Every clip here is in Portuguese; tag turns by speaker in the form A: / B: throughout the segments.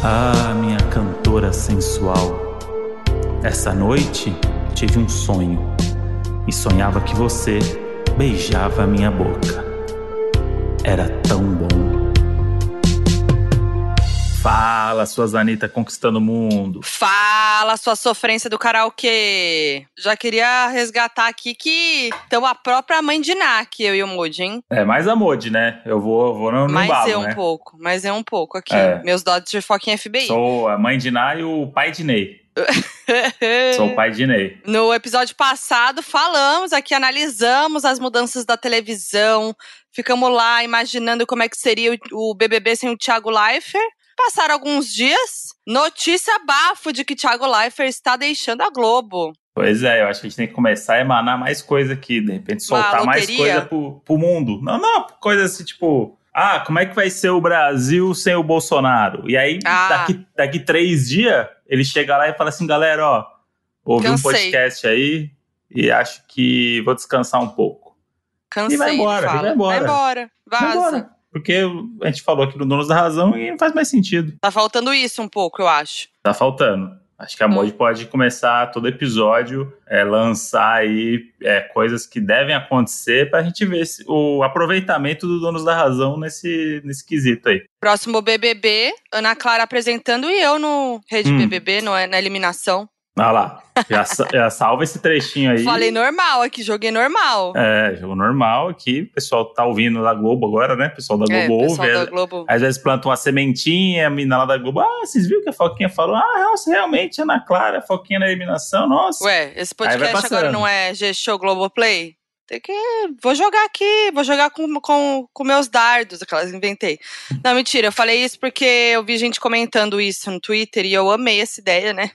A: Ah, minha cantora sensual. Essa noite tive um sonho e sonhava que você beijava minha boca. Era tão bom. Fala, suas Anitta conquistando o mundo.
B: Fala, sua sofrência do karaokê. Já queria resgatar aqui que estão a própria mãe de Nak, eu e o Moody, hein?
A: É mais a Modi, né? Eu vou, vou no, no
B: Mas
A: embalo,
B: eu um
A: né?
B: pouco, mas é um pouco aqui.
A: É.
B: Meus dados de foco em FBI.
A: Sou a mãe de Ná e o pai de Ney. Sou o pai de Ney.
B: No episódio passado, falamos aqui, analisamos as mudanças da televisão, ficamos lá imaginando como é que seria o o BBB sem o Thiago Leifert. Passaram alguns dias, notícia bafo de que Thiago Leifert está deixando a Globo.
A: Pois é, eu acho que a gente tem que começar a emanar mais coisa aqui, de repente soltar mais coisa pro, pro mundo. Não, não, coisa assim, tipo, ah, como é que vai ser o Brasil sem o Bolsonaro? E aí,
B: Ah.
A: daqui, daqui três dias, ele chega lá e fala assim, galera, ó, ouvi um
B: Cansei.
A: podcast aí e acho que vou descansar um pouco.
B: Cansei.
A: E vai embora, e vai embora.
B: Vai embora,
A: Vai
B: vaza.
A: embora. Porque a gente falou aqui no Donos da Razão e não faz mais sentido.
B: Tá faltando isso um pouco, eu acho.
A: Tá faltando. Acho que a
B: Hum.
A: Mod pode começar todo episódio, é, lançar aí é, coisas que devem acontecer pra gente ver se- o aproveitamento do Donos da Razão nesse, nesse quesito aí.
B: Próximo BBB, Ana Clara apresentando e eu no Rede
A: Hum.
B: BBB, no, na eliminação.
A: Olha lá, já, já salva esse trechinho aí.
B: Falei normal aqui, joguei normal.
A: É, jogo normal aqui. O pessoal tá ouvindo da Globo agora, né? O pessoal da
B: É,
A: Globo ouve.
B: pessoal da
A: é-
B: Globo.
A: Às vezes planta uma sementinha, a mina lá da Globo. Ah, vocês viram que a Foquinha falou? Ah, nossa, realmente, Ana Clara, a Foquinha na eliminação, nossa.
B: Ué, esse podcast agora não é G-Show Globoplay? Tem que. Vou jogar aqui, vou jogar com, com, com meus dardos, aquelas inventei. Não, mentira, eu falei isso porque eu vi gente comentando isso no Twitter e eu amei essa ideia, né?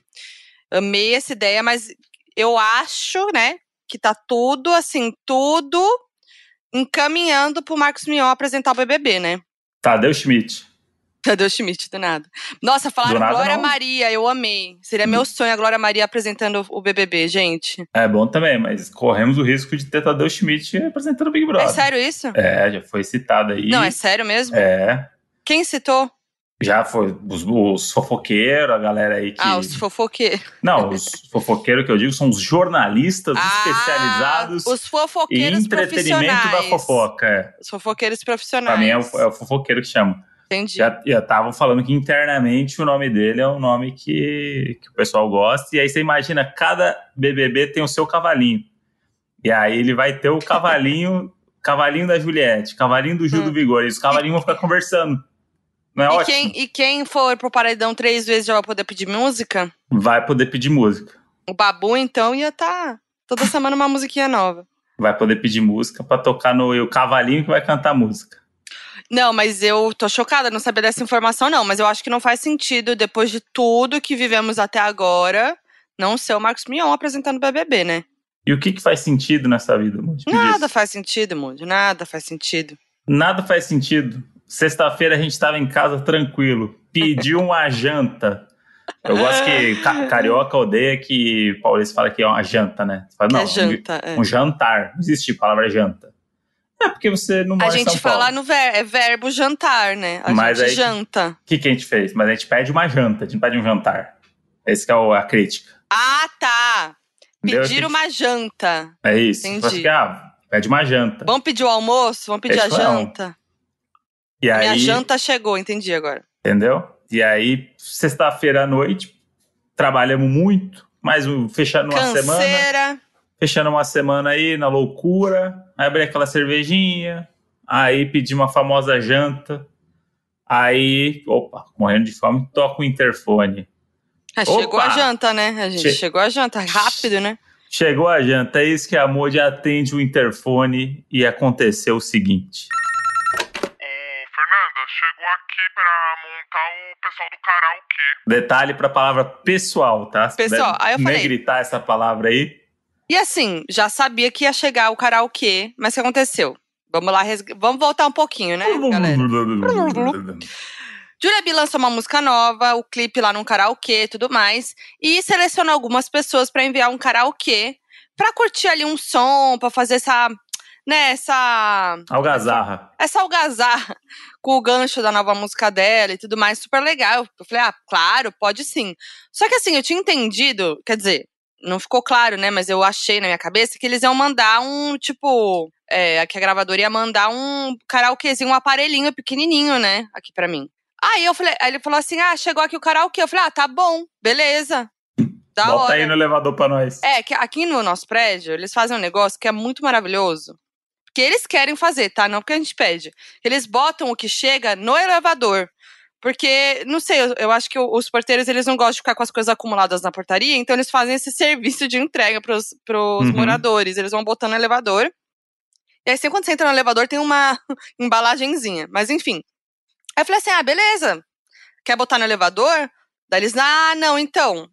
B: Amei essa ideia, mas eu acho, né, que tá tudo, assim, tudo encaminhando pro Marcos Mion apresentar o BBB, né?
A: Tadeu Schmidt.
B: O Schmidt do nada? Nossa, falaram
A: nada,
B: Glória
A: não.
B: Maria, eu amei. Seria meu sonho a Glória Maria apresentando o BBB, gente.
A: É bom também, mas corremos o risco de ter Tadeu Schmidt apresentando o Big Brother.
B: É sério isso?
A: É, já foi citado aí.
B: Não, é sério mesmo?
A: É,
B: Quem citou?
A: Já foi os, os fofoqueiros, a galera aí que...
B: Ah, os fofoqueiros.
A: Não, os fofoqueiros que eu digo são os jornalistas
B: Ah,
A: especializados
B: os
A: em
B: fofoqueiros
A: entretenimento da fofoca. É.
B: Os fofoqueiros profissionais.
A: Pra mim é o, é o fofoqueiro que chama.
B: Entendi.
A: Já estavam falando que internamente o nome dele é um nome que, que o pessoal gosta. E aí você imagina, cada BBB tem o seu cavalinho. E aí ele vai ter o cavalinho, cavalinho da Juliette, cavalinho do Gil
B: Hum.
A: do Vigor. E os cavalinhos vão ficar conversando. Não é
B: E
A: ótimo?
B: quem, e quem for pro paredão três vezes já vai poder pedir música?
A: Vai poder pedir música.
B: O Babu, então, ia tá toda semana uma musiquinha nova.
A: Vai poder pedir música pra tocar no o cavalinho que vai cantar música.
B: Não, mas eu tô chocada, não sabia dessa informação, não. Mas eu acho que não faz sentido, depois de tudo que vivemos até agora, não ser o Marcos Mion apresentando o BBB, né?
A: E o que, que faz sentido nessa vida, Mude?
B: Nada
A: diz.
B: faz sentido, Mundo. Nada faz sentido.
A: Nada faz sentido. Sexta-feira a gente estava em casa tranquilo. Pediu uma janta. Eu gosto que ca- carioca odeia que paulista fala que é uma janta, né? Fala, não,
B: é janta. é.
A: Um, um jantar. Não existe a palavra janta. É porque você não
B: A
A: mora em
B: gente fala no ver, é verbo jantar, né? A
A: Mas
B: gente
A: aí-
B: janta.
A: O que, que a gente fez? Mas a gente pede uma janta, a gente não pede um jantar. Esse que é o- a crítica.
B: Ah, tá.
A: Entendeu?
B: Pedir uma janta.
A: É isso.
B: Entendi.
A: Fala assim, ah, pede uma janta.
B: Vamos pedir o almoço? Vamos pedir a
A: um.
B: janta?
A: E
B: A Minha
A: aí,
B: janta chegou, entendi agora.
A: entendeu? E aí, sexta-feira à noite, trabalhamos muito, mais um, fechando uma semana.
B: Canseira.
A: fechando uma semana aí na loucura, aí abri aquela cervejinha, aí pedi uma famosa janta, aí, opa, morrendo de fome, toca o interfone.
B: Ah, chegou a janta, né? A gente
A: Che-
B: chegou a janta. Rápido, né?
A: Chegou a janta, é isso que a Moody atende o interfone e aconteceu o seguinte.
C: Ô, Fernanda, chegou aqui pra montar o pessoal do karaokê.
A: Detalhe pra palavra pessoal, tá?
B: Pessoal, aí eu falei-
A: negritar essa palavra aí.
B: E assim, já sabia que ia chegar o karaokê, mas o que aconteceu? Vamos lá, vamos voltar um pouquinho, né, galera? Julia B lançou uma música nova, o clipe lá num karaokê e tudo mais, e selecionou algumas pessoas pra enviar um karaokê pra curtir ali um som, pra fazer essa né, essa.
A: Algazarra.
B: Essa algazarra com o gancho da nova música dela e tudo mais, super legal. Eu falei, ah, claro, pode sim. Só que assim, eu tinha entendido, quer dizer, não ficou claro, né? Mas eu achei na minha cabeça que eles iam mandar um, tipo, é, que a gravadora ia mandar um karaokezinho, um aparelhinho pequenininho, né? Aqui para mim. Aí eu falei, aí ele falou assim: ah, chegou aqui o karaokê. Eu falei, ah, tá bom, beleza. Da
A: Bota
B: hora.
A: aí no elevador pra nós.
B: É, que aqui no nosso prédio, eles fazem um negócio que é muito maravilhoso. Que eles querem fazer, tá? Não porque a gente pede. Eles botam o que chega no elevador. Porque, não sei, eu, eu acho que os porteiros, eles não gostam de ficar com as coisas acumuladas na portaria, então eles fazem esse serviço de entrega pros, pros
A: Uhum.
B: moradores. Eles vão botando no elevador. E aí, sempre quando você entra no elevador, tem uma embalagenzinha. Mas, enfim. Aí eu falei assim, ah, beleza. Quer botar no elevador? Daí eles, ah, não, então.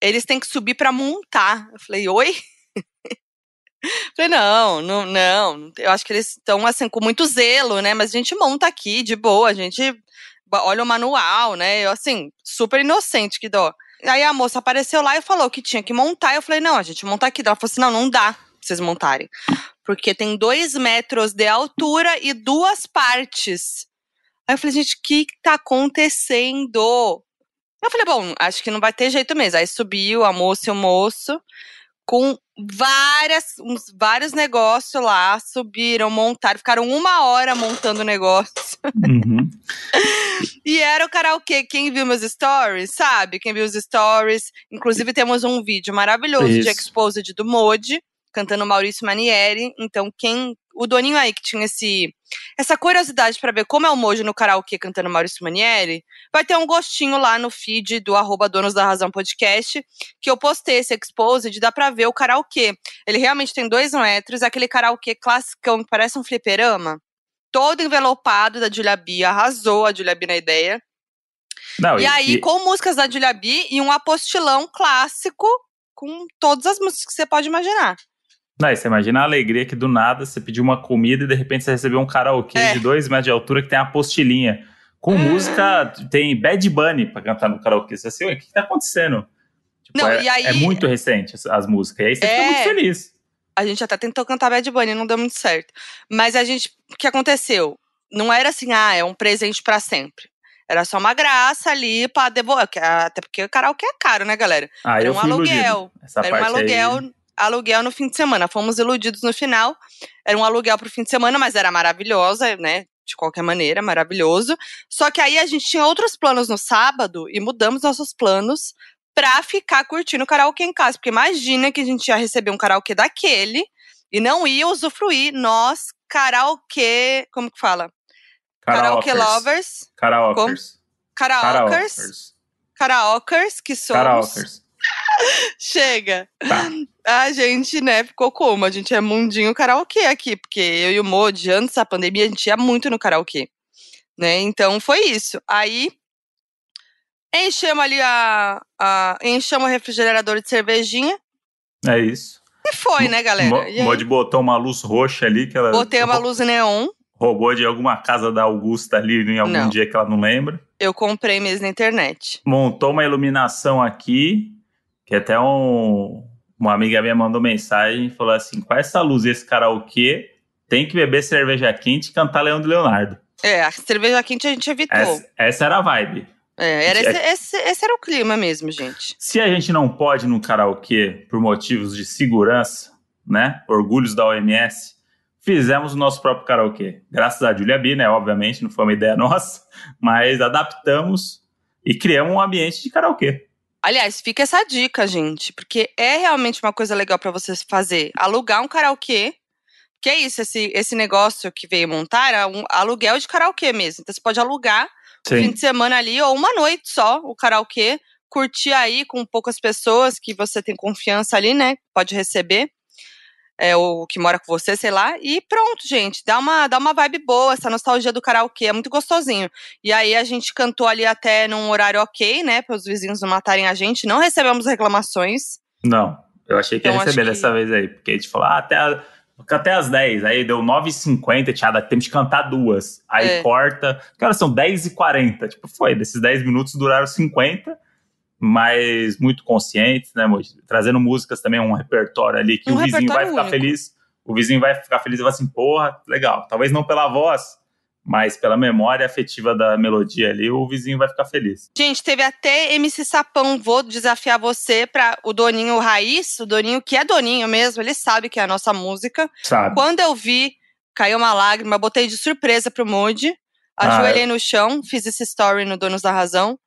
B: Eles têm que subir pra montar. Eu falei, oi? Falei, não, não, não. Eu acho que eles estão, assim, com muito zelo, né? Mas a gente monta aqui, de boa. A gente olha o manual, né? Eu, assim, super inocente, que dó. Aí a moça apareceu lá e falou que tinha que montar. Eu falei, não, a gente monta aqui. Ela falou assim, não, não dá pra vocês montarem. Porque tem dois metros de altura e duas partes. Aí eu falei, gente, o que que tá acontecendo? Eu falei, bom, acho que não vai ter jeito mesmo. Aí subiu a moça e o moço com várias, uns, vários negócios lá, subiram, montaram, ficaram uma hora montando o negócio.
A: Uhum.
B: E era o karaokê. Quem viu meus stories, sabe? Quem viu os stories. Inclusive, temos um vídeo maravilhoso de
A: Isso.
B: Exposed do Modi, cantando Maurício Manieri. Então, quem. O Doninho aí que tinha esse, essa curiosidade pra ver como é o Moji no karaokê cantando Maurício Manieri, vai ter um gostinho lá no feed do arroba Donos da Razão Podcast, que eu postei esse Exposed, dá pra ver o karaokê. Ele realmente tem dois metros, aquele karaokê classicão que parece um fliperama. Todo envelopado da Julia B, arrasou a Julia B na ideia.
A: Não,
B: E, aí, com músicas da Julia B e um apostilão clássico com todas as músicas que você pode imaginar.
A: Não, você imagina a alegria que do nada você pediu uma comida e de repente você recebeu um karaokê
B: É.
A: de dois metros de altura que tem a apostilinha. Com
B: Hum.
A: música, tem Bad Bunny pra cantar no karaokê. Você assim, o que, que tá acontecendo? Tipo,
B: Não,
A: é,
B: aí-
A: é muito recente as, as músicas. E aí você fica
B: É.
A: muito feliz.
B: A gente até tentou cantar Bad Bunny, não deu muito certo. Mas a gente, o que aconteceu? Não era assim, ah, é um presente pra sempre. Era só uma graça ali pra devolver. Até porque o karaokê é caro, né, galera?
A: Ah,
B: Era
A: eu
B: um
A: fui
B: aluguel. Era um aluguel,
A: aí.
B: Aluguel no fim de semana. Fomos iludidos no final. Era um aluguel pro fim de semana, mas era maravilhosa, né? De qualquer maneira, maravilhoso. Só que aí a gente tinha outros planos no sábado e mudamos nossos planos pra ficar curtindo o karaokê em casa. Porque imagina que a gente ia receber um karaokê daquele e não ia usufruir nós, karaokê. Como que fala? Karaokê lovers.
A: Karaokers.
B: Karaokers.
A: Karaokers.
B: Karaokers, que somos.
A: Karaokers.
B: Chega.
A: Tá.
B: A gente, né, ficou como? A gente é mundinho karaokê aqui, porque eu e o Modi, antes da pandemia, a gente ia muito no karaokê. Né? Então foi isso. Aí enchemos ali a, a. Enchemos o refrigerador de cervejinha.
A: É isso.
B: E foi, né, galera? E
A: Modi botou uma luz roxa ali que ela
B: botei uma luz neon.
A: roubou de alguma casa da Augusta ali em algum
B: Não.
A: dia que ela não lembra.
B: Eu comprei mesmo na internet.
A: montou uma iluminação aqui, que até um, uma amiga minha mandou mensagem e falou assim: com essa luz e esse karaokê, tem que beber cerveja quente e cantar Leão do Leonardo.
B: É, a cerveja quente a gente evitou.
A: Essa, essa era a vibe.
B: É, era esse, esse, esse era o clima mesmo, gente.
A: Se a gente não pode no karaokê por motivos de segurança, né? Orgulhos da OMS, fizemos o nosso próprio karaokê. Graças a Julia B, né? Obviamente, não foi uma ideia nossa, mas adaptamos e criamos um ambiente de karaokê.
B: Aliás, fica essa dica, gente, porque é realmente uma coisa legal pra vocês fazer. Alugar um karaokê. Que é isso, esse, esse negócio que veio montar é um aluguel de karaokê mesmo. Então você pode alugar um fim de semana ali ou uma noite só o karaokê, curtir aí com poucas pessoas que você tem confiança ali, né? Pode receber. É, ou que mora com você, sei lá, e pronto, gente. Dá uma, dá uma vibe boa, essa nostalgia do karaokê, é muito gostosinho. E aí a gente cantou ali até num horário ok, né? Para os vizinhos não matarem a gente. Não recebemos reclamações.
A: Não, eu achei que ia
B: Então, acho
A: receber
B: que-
A: dessa vez aí, porque a gente falou, ah, até, a- até as 10, aí deu 9h50, tinha tempo de cantar duas. Aí
B: É.
A: corta, que horas são 10h40, tipo, foi, desses 10 minutos duraram 50, mas muito conscientes, né, Moji? Trazendo músicas também, um repertório ali que
B: Um
A: o vizinho vai ficar
B: único.
A: feliz o vizinho vai ficar feliz e vai assim, porra, legal. Talvez não pela voz, mas pela memória afetiva da melodia ali, o vizinho vai ficar feliz.
B: Gente, teve até MC Sapão, vou desafiar você para o Doninho Raiz, o Doninho que é Doninho mesmo, ele sabe que é a nossa música.
A: Sabe?
B: Quando eu vi, caiu uma lágrima, botei de surpresa pro Moody, ajoelhei ah, é. no chão, fiz esse story no Donos da Razão.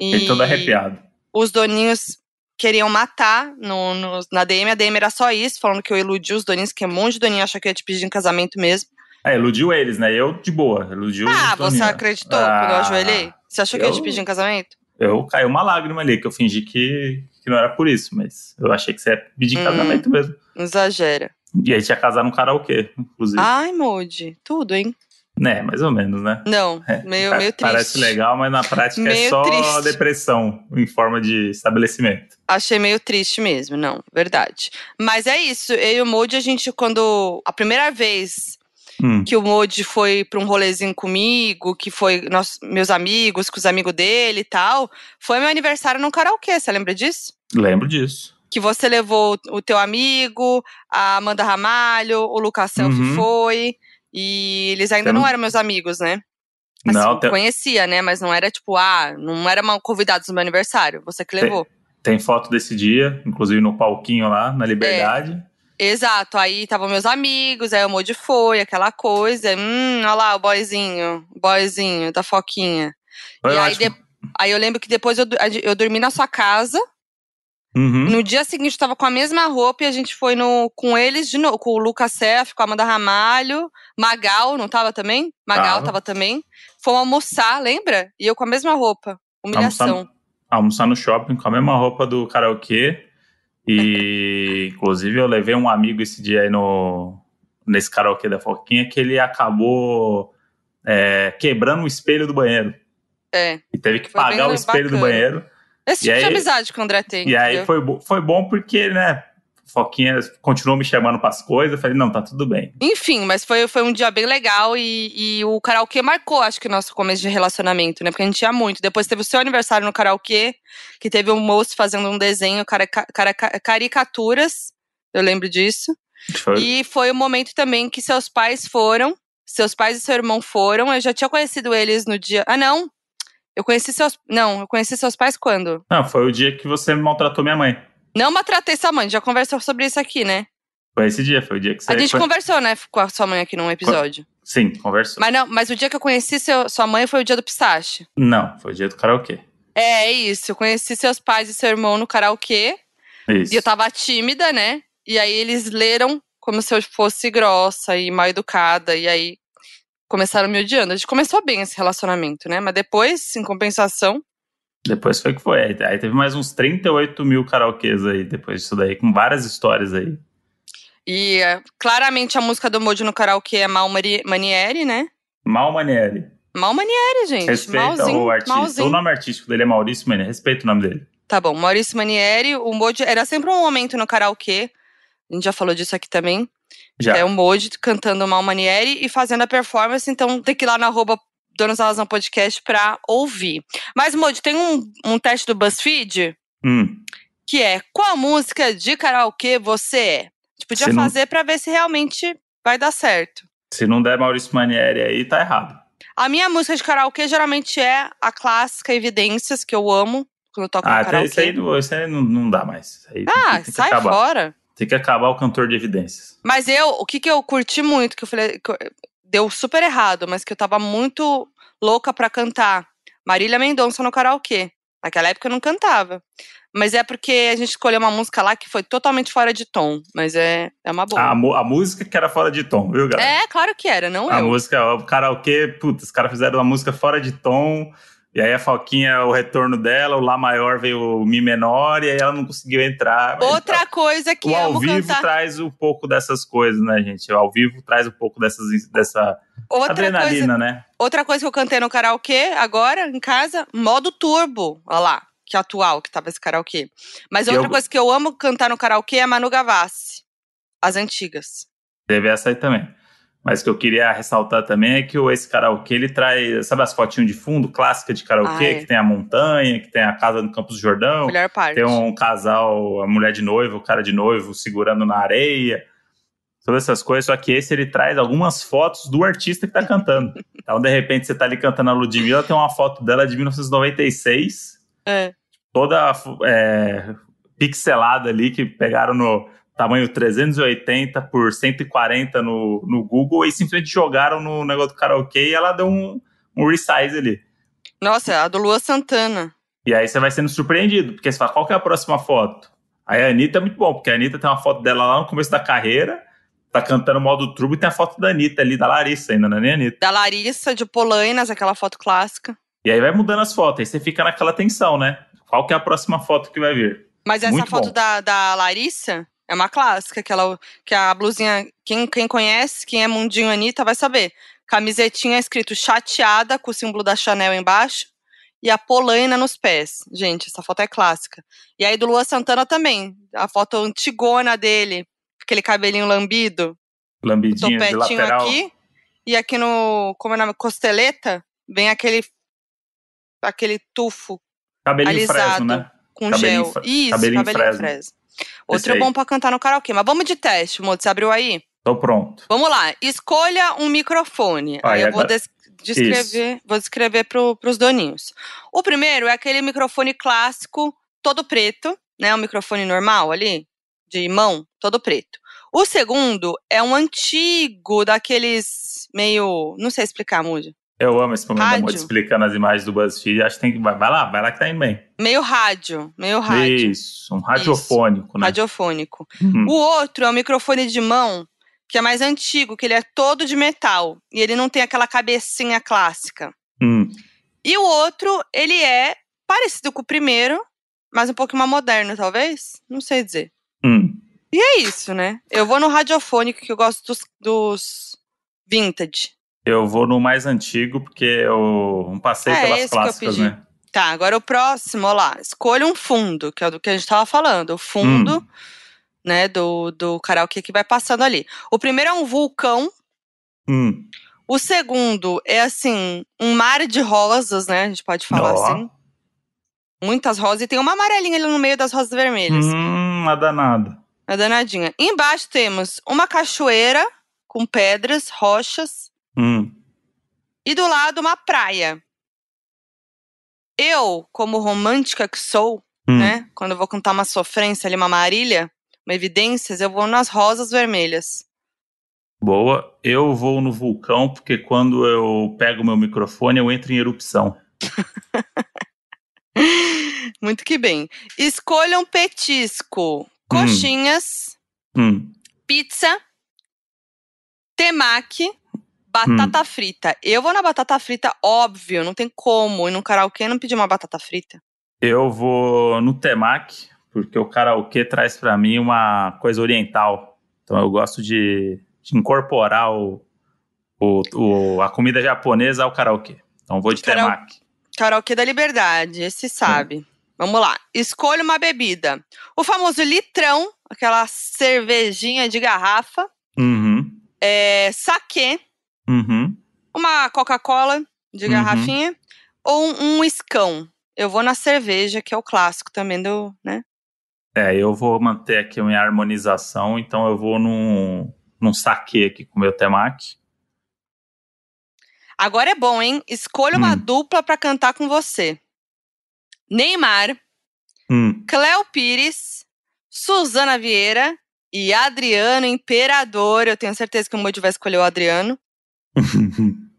A: E Fiquei todo arrepiado.
B: Os doninhos queriam matar no, no, na DM, a DM era só isso, falando que eu iludi os doninhos, que um monte de doninho acha que eu ia te pedir em casamento mesmo.
A: É, iludiu eles, né? Eu de boa, iludiu
B: Ah, você acreditou ah, quando eu ajoelhei? Você achou que eu ia te pedir em casamento?
A: Eu caiu uma lágrima ali, que eu fingi que, que não era por isso, mas eu achei que você ia pedir em hum, casamento mesmo.
B: Exagera.
A: E aí tinha casar no karaokê, inclusive.
B: Ai, Moody, tudo, hein?
A: Né, mais ou menos, né?
B: Não, é, meio, meio triste.
A: Parece legal, mas na prática é só triste. depressão em forma de estabelecimento.
B: Achei meio triste mesmo, não, verdade. Mas é isso, eu e o Moody, a gente, quando. A primeira vez hum. que o Moody foi para um rolezinho comigo, que foi nós, meus amigos, com os amigos dele e tal, foi meu aniversário no karaokê, você lembra disso?
A: Lembro disso.
B: Que você levou o teu amigo, a Amanda Ramalho, o Lucas Selfie uhum. foi. E eles ainda não eram meus amigos, né? Assim, não, tem... conhecia, né? Mas não era tipo, ah, não era uma convidado do meu aniversário, você que levou.
A: Tem, tem foto desse dia, inclusive no palquinho lá, na Liberdade.
B: É, exato, aí estavam meus amigos, aí o Modi foi, aquela coisa. Hum, olha lá o boyzinho, o boyzinho da Foquinha. Foi e aí, de, aí eu lembro que depois eu, eu dormi na sua casa,
A: Uhum.
B: No dia seguinte, eu tava com a mesma roupa e a gente foi no, com eles de novo, com o Lucas Sef, com a Amanda Ramalho, Magal, não tava também? Magal tava, tava também. Fomos almoçar, lembra? E eu com a mesma roupa. Humilhação.
A: Almoçar, almoçar no shopping com a mesma roupa do karaokê. E, inclusive, eu levei um amigo esse dia aí no, nesse karaokê da Foquinha que ele acabou é, quebrando o espelho do banheiro.
B: É.
A: E teve que pagar o espelho bacana. do banheiro.
B: Esse tipo aí, de amizade que o André tem.
A: E aí foi, foi bom porque, né, Foquinha continuou me chamando para as coisas. Eu falei, não, tá tudo bem.
B: Enfim, mas foi, foi um dia bem legal e, e o karaokê marcou, acho que, o nosso começo de relacionamento, né? Porque a gente ia muito. Depois teve o seu aniversário no karaokê, que teve um moço fazendo um desenho, cara, cara, caricaturas. Eu lembro disso. Foi. E foi o momento também que seus pais foram. Seus pais e seu irmão foram. Eu já tinha conhecido eles no dia. Ah, não. Eu conheci seus. Não, eu conheci seus pais quando?
A: Não, foi o dia que você maltratou minha mãe.
B: Não maltratei sua mãe, já conversou sobre isso aqui, né?
A: Foi esse dia, foi o dia que você.
B: A gente foi... conversou, né, com a sua mãe aqui num episódio.
A: Sim, conversou.
B: Mas não, mas o dia que eu conheci seu, sua mãe foi o dia do pistache.
A: Não, foi o dia do karaokê.
B: É, é isso. Eu conheci seus pais e seu irmão no karaokê. Isso. E eu tava tímida, né? E aí eles leram como se eu fosse grossa e mal educada. E aí começaram me odiando. A gente começou bem esse relacionamento, né? Mas depois, em compensação.
A: Depois foi que foi. Aí teve mais uns 38 mil karaokês aí, depois disso daí, com várias histórias aí.
B: E é, claramente a música do Mojo no karaokê é Mal Manieri, né?
A: Mal Manieri.
B: Mal Manieri, gente.
A: Respeita Malzinho, o artista. Malzinho. O nome artístico dele é Maurício Manieri. Respeita o nome dele.
B: Tá bom, Maurício Manieri. O Mojo era sempre um momento no karaokê. A gente já falou disso aqui também. Já. É o Modi cantando Mal Manieri e fazendo a performance, então tem que ir lá na arroba Donos Podcast pra ouvir. Mas, Modi, tem um, um teste do BuzzFeed
A: hum.
B: que é qual música de karaokê você é? A gente podia se fazer não... pra ver se realmente vai dar certo.
A: Se não der Maurício Manieri aí, tá errado.
B: A minha música de karaokê geralmente é a clássica Evidências, que eu amo quando eu toco
A: ah,
B: no karaokê.
A: Isso aí, isso aí não, não dá mais.
B: Ah, sai acabar. fora.
A: Tem que acabar o cantor de evidências.
B: Mas eu, o que, que eu curti muito, que eu falei, que deu super errado, mas que eu tava muito louca pra cantar. Marília Mendonça no karaokê. Naquela época eu não cantava. Mas é porque a gente escolheu uma música lá que foi totalmente fora de tom. Mas é, é uma boa.
A: A, a música que era fora de tom, viu, galera?
B: É, claro que era, não
A: a
B: eu.
A: A música, o karaokê, putz, os caras fizeram uma música fora de tom. E aí a Falquinha, o retorno dela, o Lá maior veio o Mi menor, e aí ela não conseguiu entrar.
B: Outra tá. coisa que
A: o ao vivo
B: cantar.
A: traz um pouco dessas coisas, né, gente? O ao vivo traz um pouco dessas, dessa Outra adrenalina,
B: coisa,
A: né?
B: Outra coisa que eu cantei no karaokê agora, em casa, modo turbo. Olha lá, que atual que tava esse karaokê. Mas outra eu... coisa que eu amo cantar no karaokê é Manu Gavassi. As antigas.
A: Teve essa aí também. Mas o que eu queria ressaltar também é que esse karaokê, ele traz, sabe as fotinhas de fundo clássica de karaokê, ah, é. que tem a montanha, que tem a casa no Campos do Jordão.
B: Melhor parte.
A: Tem um casal, a mulher de noivo, o cara de noivo segurando na areia. todas essas coisas, só que esse ele traz algumas fotos do artista que tá cantando. Então, de repente, você tá ali cantando a Ludmilla, tem uma foto dela de 1996,
B: É.
A: toda é, pixelada ali, que pegaram no tamanho 380 por 140 no, no Google e simplesmente jogaram no negócio do karaokê e ela deu um, um resize ali.
B: Nossa, a do Lua Santana.
A: E aí você vai sendo surpreendido, porque você fala, qual que é a próxima foto? Aí a Anitta é muito bom, porque a Anitta tem uma foto dela lá no começo da carreira, tá cantando modo trubo e tem a foto da Anitta ali, da Larissa ainda, não é nem a Anitta.
B: Da Larissa, de Polainas, aquela foto clássica.
A: E aí vai mudando as fotos, aí você fica naquela tensão, né? Qual que é a próxima foto que vai vir?
B: Mas essa
A: Muito
B: foto
A: bom.
B: da, da Larissa é uma clássica, que, ela, que a blusinha, quem, quem conhece, quem é mundinho Anitta vai saber. Camisetinha escrito chateada, com o símbolo da Chanel embaixo, e a polaina nos pés. Gente, essa foto é clássica. E aí do Lua Santana também, a foto antigona dele, aquele cabelinho lambido,
A: Lambidinho de
B: topetinho
A: lateral.
B: aqui, e aqui no, como é o nome, costeleta, vem aquele, aquele tufo
A: Cabelinho
B: alisado.
A: fresno, né?
B: com
A: Cabelinho
B: gel. Isso,
A: cabelinho
B: cabelinho,
A: fresno.
B: fresno. Outro é bom pra cantar no karaokê. Mas vamos de teste, Modo. Você abriu aí?
A: Tô pronto.
B: Vamos lá. Escolha um microfone.
A: Vai,
B: aí eu vou
A: agora-
B: des- descrever, vou descrever pro, pros doninhos. O primeiro é aquele microfone clássico, todo preto, né? Um microfone normal ali, de mão, todo preto. O segundo é um antigo, daqueles meio. Não sei explicar, Mude.
A: Eu amo esse momento da
B: Rádio.
A: Moody explicando as imagens do BuzzFeed. Acho que tem que. Vai, lá, vai lá que tá indo bem.
B: Meio rádio. Meio rádio.
A: Isso, um radiofônico, né?
B: Radiofônico.
A: Uhum.
B: O outro é um microfone de mão, que é mais antigo, que ele é todo de metal. E ele não tem aquela cabecinha clássica.
A: Hum.
B: E o outro, ele é parecido com o primeiro, mas um pouco mais moderno, talvez? Não sei dizer.
A: Hum.
B: E é isso, né? Eu vou no radiofônico, que eu gosto dos, dos vintage.
A: Eu vou no mais antigo, porque eu não passei
B: É,
A: pelas clássicas, né?
B: Tá, agora o próximo, ó lá. Escolha um fundo, que é do que a gente tava falando. O fundo,
A: Hum.
B: né, do, do karaokê que vai passando ali. O primeiro é um vulcão,
A: Hum.
B: O segundo é assim, um mar de rosas, né? A gente pode falar
A: Ó.
B: assim. Muitas rosas. E tem uma amarelinha ali no meio das rosas vermelhas.
A: Hum, a danada.
B: A danadinha. Embaixo temos uma cachoeira com pedras, rochas.
A: Hum.
B: E do lado uma praia. Eu, como romântica que sou,
A: Hum.
B: né? Quando eu vou contar uma sofrência ali, uma marília, uma evidências, eu vou nas rosas vermelhas.
A: Boa. Eu vou no vulcão, porque quando eu pego meu microfone, eu entro em erupção.
B: Muito que bem. Escolha um petisco. Coxinhas.
A: Hum.
B: pizza, temaki, batata frita. Eu vou na batata frita, óbvio, não tem como. E no karaokê não pedir uma batata frita.
A: Eu vou no temaki, porque o karaokê traz pra mim uma coisa oriental. Então eu gosto de, de incorporar o, o, o- a comida japonesa ao karaokê. Então vou de
B: Karao-
A: temaki.
B: Karaokê da liberdade, esse sabe. Vamos lá. Escolha uma bebida. O famoso litrão, aquela cervejinha de garrafa,
A: Uhum.
B: é, saquê,
A: Uhum.
B: uma Coca-Cola de
A: Uhum.
B: garrafinha ou um, escão. Eu vou na cerveja, que é o clássico também do, né?
A: É, eu vou manter aqui a minha harmonização, então eu vou num, num saque aqui com o meu temaki.
B: Agora é bom, hein? Escolha uma
A: Hum.
B: dupla pra cantar com você. Neymar,
A: Hum.
B: Cléo Pires, Suzana Vieira e Adriano Imperador. Eu tenho certeza que o Moody vai escolher o Adriano.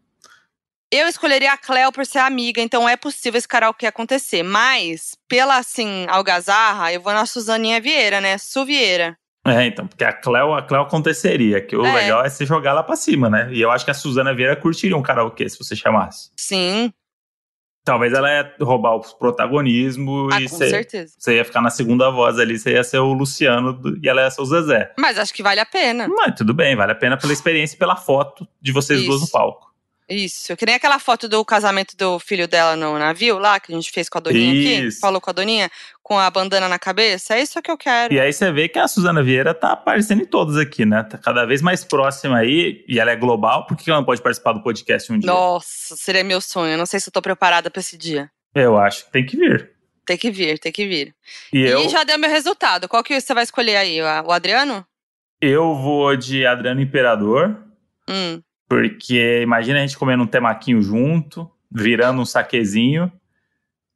B: Eu escolheria a Cléo por ser amiga, então é possível esse karaokê acontecer. Mas, pela, assim, algazarra, eu vou na Suzaninha Vieira, né? Su Vieira.
A: É, então, porque a Cleo, a Cleo aconteceria, que o
B: É.
A: legal é você jogar lá pra cima, né? E eu acho que a Suzana Vieira curtiria um karaokê se você chamasse.
B: Sim,
A: Talvez ela ia roubar o protagonismo
B: ah,
A: e
B: com
A: você,
B: certeza.
A: você ia ficar na segunda voz ali, você ia ser o Luciano do- e ela ia ser o Zezé.
B: Mas acho que vale a pena.
A: Mas tudo bem, vale a pena pela experiência e pela foto de vocês duas no
B: Isso.
A: palco.
B: Isso, que nem aquela foto do casamento do filho dela no navio lá, que a gente fez com a Doninha aqui.
A: Isso.
B: Falou com a Doninha, com a bandana na cabeça. É isso que eu quero.
A: E aí você vê que a Suzana Vieira tá aparecendo em todos aqui, né? Tá cada vez mais próxima aí, e ela é global, por que ela não pode participar do podcast um dia?
B: Nossa, seria meu sonho. Eu não sei se eu tô preparada pra esse dia.
A: Eu acho que tem que vir.
B: Tem que vir, tem que vir.
A: E,
B: E,
A: eu,
B: já deu meu resultado. Qual que você vai escolher aí? O o Adriano?
A: Eu vou de Adriano Imperador,
B: Hum.
A: porque imagina a gente comendo um temaquinho junto, virando um saquezinho.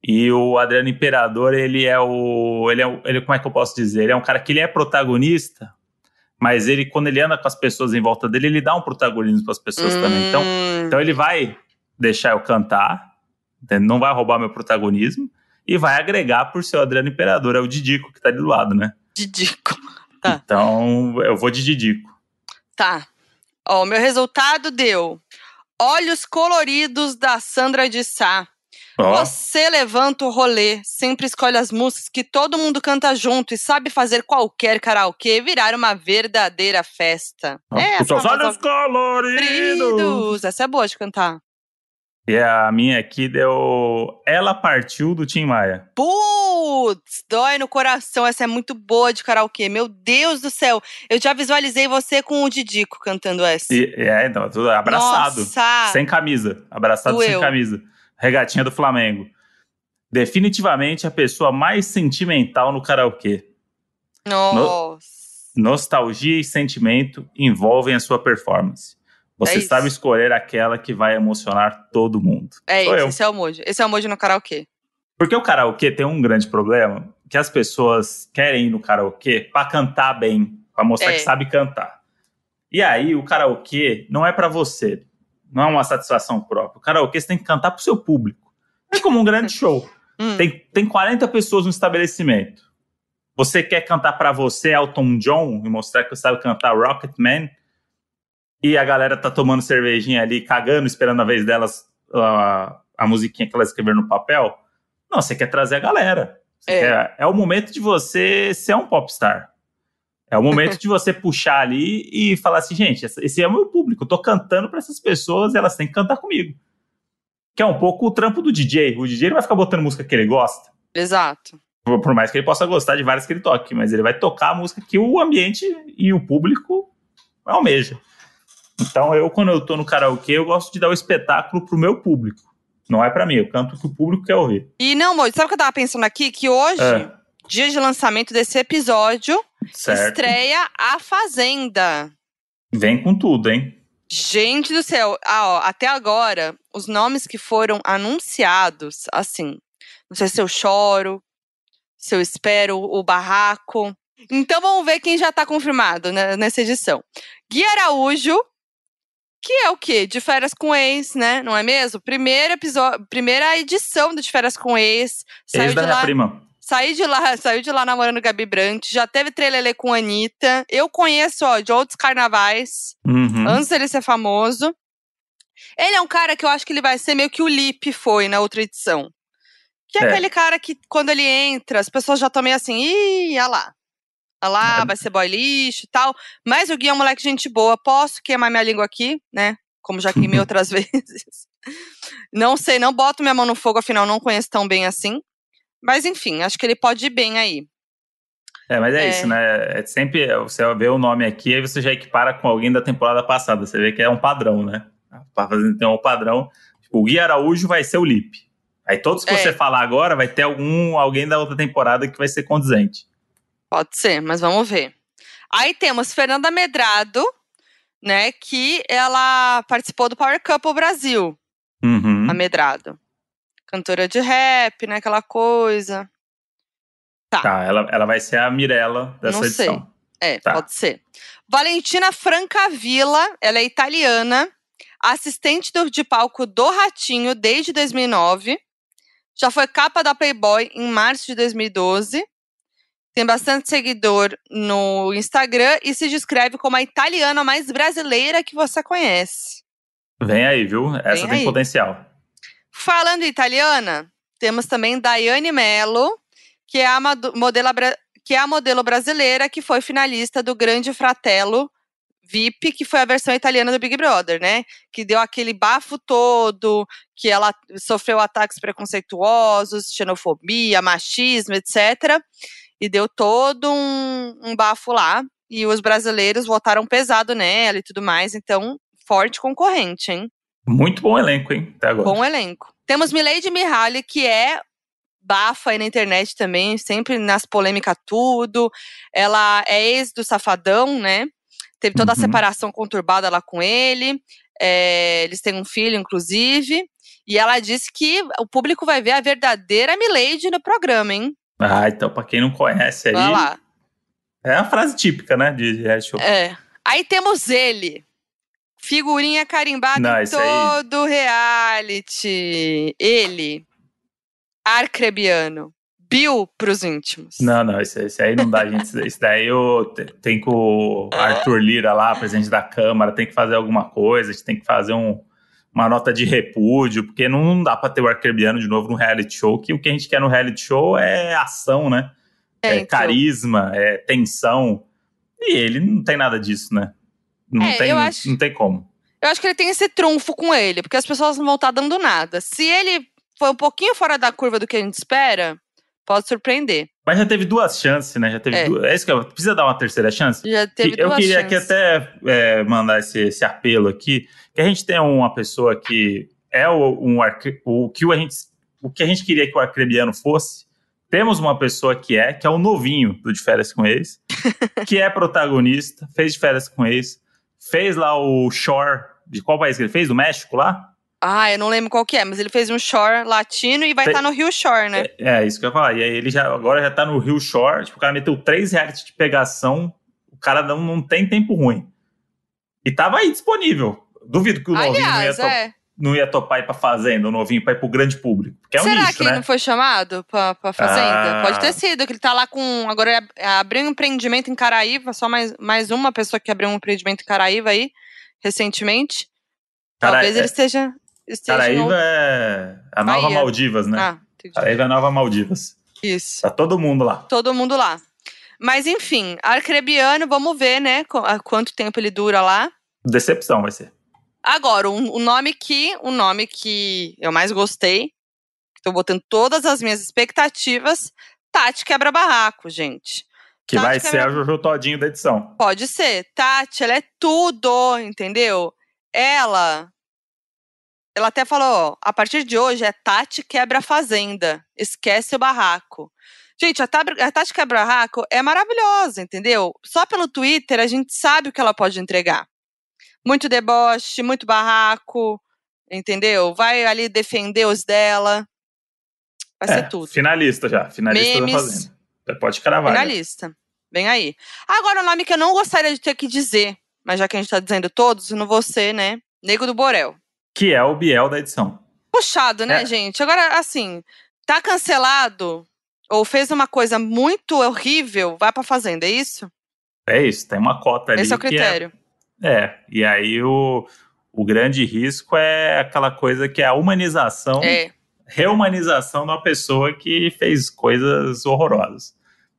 A: E o Adriano Imperador, ele é o. Ele é, o- ele, como é que eu posso dizer? Ele é um cara que ele é protagonista, mas ele, quando ele anda com as pessoas em volta dele, ele dá um protagonismo para as pessoas também. Então,
B: Hum.
A: então ele vai deixar eu cantar, não vai roubar meu protagonismo, e vai agregar por ser o Adriano Imperador. É o Didico que tá ali do lado, né?
B: Didico. Tá.
A: Então, eu vou de Didico.
B: Tá. Ó, o meu resultado deu Olhos Coloridos da Sandra de Sá.
A: Ó,
B: Você levanta o rolê, sempre escolhe as músicas que todo mundo canta junto e sabe fazer qualquer karaokê virar uma verdadeira festa.
A: ó,
B: É,
A: os seus olhos coloridos.
B: Essa é boa de cantar.
A: E a minha aqui deu Ela Partiu do Tim Maia.
B: Putz, dói no coração. Essa é muito boa de karaokê. Meu Deus do céu. Eu já visualizei você com o Didico cantando essa.
A: E, é, então, tudo abraçado.
B: Nossa.
A: Sem camisa. Abraçado sem
B: Doeu.
A: camisa. Regatinha do Flamengo. Definitivamente a pessoa mais sentimental no karaokê.
B: Nossa.
A: Nostalgia e sentimento envolvem a sua performance. Você
B: É
A: sabe escolher aquela que vai emocionar todo mundo.
B: É
A: Sou
B: isso,
A: eu.
B: esse é o mood. Esse é o mood no karaokê.
A: Porque o karaokê tem um grande problema, que as pessoas querem ir no karaokê pra cantar bem, pra mostrar
B: É.
A: que sabe cantar. E aí o karaokê não é pra você, não é uma satisfação própria. O karaokê você tem que cantar pro seu público. É como um grande show.
B: Hum.
A: Tem, tem 40 pessoas no estabelecimento. Você quer cantar pra você Elton John e mostrar que você sabe cantar Rocketman? E a galera tá tomando cervejinha ali, cagando, esperando a vez delas, a, a musiquinha que elas escreveram no papel? Não, você quer trazer a galera.
B: É.
A: quer- é o momento de você ser um popstar. É o momento de você puxar ali e falar assim, gente, esse é o meu público, eu tô cantando pra essas pessoas e elas têm que cantar comigo. Que é um pouco o trampo do DJ. O DJ vai ficar botando música que ele gosta.
B: Exato.
A: Por por mais que ele possa gostar de várias que ele toque, mas ele vai tocar a música que o ambiente e o público almeja. Então, eu, quando eu tô no karaokê, eu gosto de dar o espetáculo pro meu público. Não é pra mim, eu canto o que o público quer ouvir.
B: E não, mood, sabe o que eu tava pensando aqui? Que hoje,
A: É.
B: dia de lançamento desse episódio,
A: Certo?
B: estreia A Fazenda.
A: Vem com tudo, hein?
B: Gente do céu, ah, ó, até agora, os nomes que foram anunciados, assim, não sei se eu choro, se eu espero o barraco. Então vamos ver quem já tá confirmado né, nessa edição. Gui Araújo, que é o quê? De férias com ex, né? Não é mesmo? Primeiro episódio, primeira edição do De Férias com Ex. Saiu
A: Ex
B: de
A: da minha
B: lá,
A: prima.
B: Saí de lá, saiu de lá namorando Gabi Brandt, já teve trelelê com Anitta. Eu conheço, ó, de outros carnavais,
A: Uhum.
B: antes dele ser famoso. Ele é um cara que eu acho que ele vai ser meio que o Lipe foi na outra edição. Que é,
A: É.
B: aquele cara que, quando ele entra, as pessoas já estão meio assim, ih, olha lá. Olha lá,
A: É.
B: vai ser boy lixo e tal. Mas o Gui é um moleque gente boa. Posso queimar minha língua aqui, né? Como já queimei outras vezes. Não sei, não boto minha mão no fogo, afinal não conheço tão bem assim. Mas enfim, acho que ele pode ir bem aí.
A: É, mas é,
B: É.
A: isso, né? É sempre você vê o nome aqui e você já equipara com alguém da temporada passada. Você vê que é um padrão, né? Pra fazer tem um padrão. Tipo, o Gui Araújo vai ser o Lipe. Aí todos que
B: É.
A: você falar agora vai ter algum alguém da outra temporada que vai ser condizente.
B: Pode ser, mas vamos ver. Aí temos Fernanda Medrado, né? Que ela participou do Power Couple Brasil,
A: Uhum.
B: a Medrado. Cantora de rap, né? Aquela coisa.
A: Tá, ela, ela vai ser a Mirella dessa
B: Não sei.
A: edição.
B: É,
A: Tá.
B: pode ser. Valentina Francavilla, ela é italiana, assistente do- de palco do Ratinho desde 2009. Já foi capa da Playboy em março de 2012. Tem bastante seguidor no Instagram e se descreve como a italiana mais brasileira que você conhece.
A: Vem aí, viu? Essa
B: Vem
A: tem
B: aí.
A: potencial.
B: Falando italiana, temos também Daiane Mello, que é a modelo, que é a modelo brasileira que foi finalista do Grande Fratello VIP, que foi a versão italiana do Big Brother, né? Que deu aquele bafo todo, que ela sofreu ataques preconceituosos, xenofobia, machismo, etc. E deu todo um, um bafo lá. E os brasileiros votaram pesado nela e tudo mais. Então, forte concorrente, hein?
A: Muito bom elenco, hein? Até agora.
B: Bom elenco. Temos Milady Mihaly, que é bafa aí na internet também, sempre nas polêmicas tudo. Ela é ex do Safadão, né? Teve toda a
A: Uhum.
B: separação conturbada lá com ele. é, eles têm um filho, inclusive. E ela disse que o público vai ver a verdadeira Milady no programa, hein?
A: Ah, então, pra quem não conhece aí,
B: Olha lá.
A: é a frase típica, né? De reality show.
B: É. Aí temos ele. Figurinha carimbada
A: Não,
B: em
A: esse aí-
B: todo reality. Ele. Arcrebiano. Bill pros íntimos.
A: Não, não, esse, esse aí não dá, gente. Esse daí eu te- tem que o Arthur Lira lá, presidente da Câmara, tem que fazer alguma coisa, a gente tem que fazer um- uma nota de repúdio, porque não dá pra ter o Arcrebiano de novo no reality show, que o que a gente quer no reality show é ação, né? É,
B: então.
A: carisma, é tensão. E ele não tem nada disso, né? Não,
B: É,
A: tem,
B: eu acho-
A: não tem como.
B: Eu acho que ele tem esse trunfo com ele, porque as pessoas não vão estar dando nada. Se ele foi um pouquinho fora da curva do que a gente espera, pode surpreender.
A: Mas já teve duas chances, né? Já teve
B: É.
A: duas. É isso que eu. Precisa dar uma terceira chance?
B: Já teve
A: Que eu
B: duas
A: queria
B: chances.
A: aqui até é, mandar esse, esse apelo aqui, que a gente tem uma pessoa que é o, um arque- o que a gente o que a gente queria que o arcrebiano fosse. Temos uma pessoa que é, que é o novinho do De Férias com Ex, que é protagonista, fez De Férias com Ex, fez lá o Shore, de qual país que ele fez? Do México lá?
B: Ah, eu não lembro qual que é, mas ele fez um shore latino e vai estar no Rio Shore, né?
A: É, é isso que eu ia falar. E aí ele já, agora já tá no Rio Shore, tipo, o cara meteu três reais de pegação, o cara não, não tem tempo ruim. E tava aí disponível. Duvido que o novinho não ia,
B: é.
A: Não ia topar ir pra fazenda, o novinho pra ir pro grande público. Porque é um
B: Será
A: nicho,
B: que ele
A: né?
B: não foi chamado pra, pra fazenda?
A: Ah.
B: Pode ter sido, que ele tá lá com. Agora é- é, abriu um empreendimento em Caraíva, só mais, mais uma pessoa que abriu um empreendimento em Caraíva aí, recentemente.
A: Cara,
B: Talvez
A: é-
B: ele esteja. esteja
A: Caraíva
B: outro-
A: é a nova
B: Bahia.
A: Maldivas, né?
B: Ah, entendi.
A: Caraíva é a nova Maldivas.
B: Isso.
A: Tá todo mundo lá.
B: Todo mundo lá. Mas enfim, Arcrebiano, vamos ver, né? há quanto tempo ele dura lá.
A: Decepção vai ser.
B: Agora, um- o nome que, o nome que eu mais gostei, tô botando todas as minhas expectativas, Tati Quebra Barraco, gente.
A: Que
B: Tati
A: vai
B: que é
A: ser a Jojo Todinho da edição.
B: Pode ser. Tati, ela é tudo, entendeu? Ela. Ela até falou: ó, a partir de hoje é Tati quebra fazenda. Esquece o barraco. Gente, a, Tab- a Tati quebra barraco é maravilhosa, entendeu? Só pelo Twitter a gente sabe o que ela pode entregar. Muito deboche, muito barraco, entendeu? Vai ali defender os dela. Vai
A: É,
B: ser tudo.
A: Finalista já. Finalista
B: Memes.
A: da Fazenda. Já pode cravar.
B: Finalista. Vem aí. Agora, o nome que eu não gostaria de ter que dizer, mas já que a gente tá dizendo todos, não vou ser, né? Nego do Borel.
A: Que é o Biel da edição.
B: Puxado, né,
A: É.
B: gente? Agora, assim, tá cancelado ou fez uma coisa muito horrível, vai pra fazenda, é isso?
A: É isso, tem uma cota ali.
B: Esse é o
A: que
B: critério.
A: É, e aí o, o grande risco é aquela coisa que é a humanização,
B: É.
A: reumanização de uma pessoa que fez coisas horrorosas.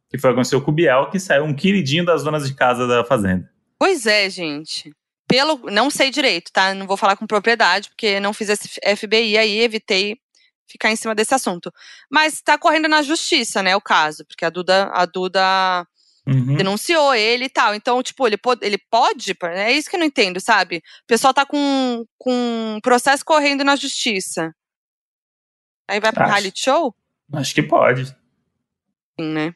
A: Que foi o que aconteceu com o Biel, que saiu um queridinho das donas de casa da fazenda.
B: Pois é, gente. Pelo, não sei direito, tá? Não vou falar com propriedade, porque não fiz esse FBI aí, evitei ficar em cima desse assunto. Mas tá correndo na justiça, né, o caso, porque a Duda, a Duda
A: Uhum.
B: denunciou ele e tal. Então, tipo, ele, po- ele pode. É isso que eu não entendo, sabe? O pessoal tá com, com um processo correndo na justiça. Aí vai pro
A: Acho.
B: reality show?
A: Acho que pode.
B: Sim, né?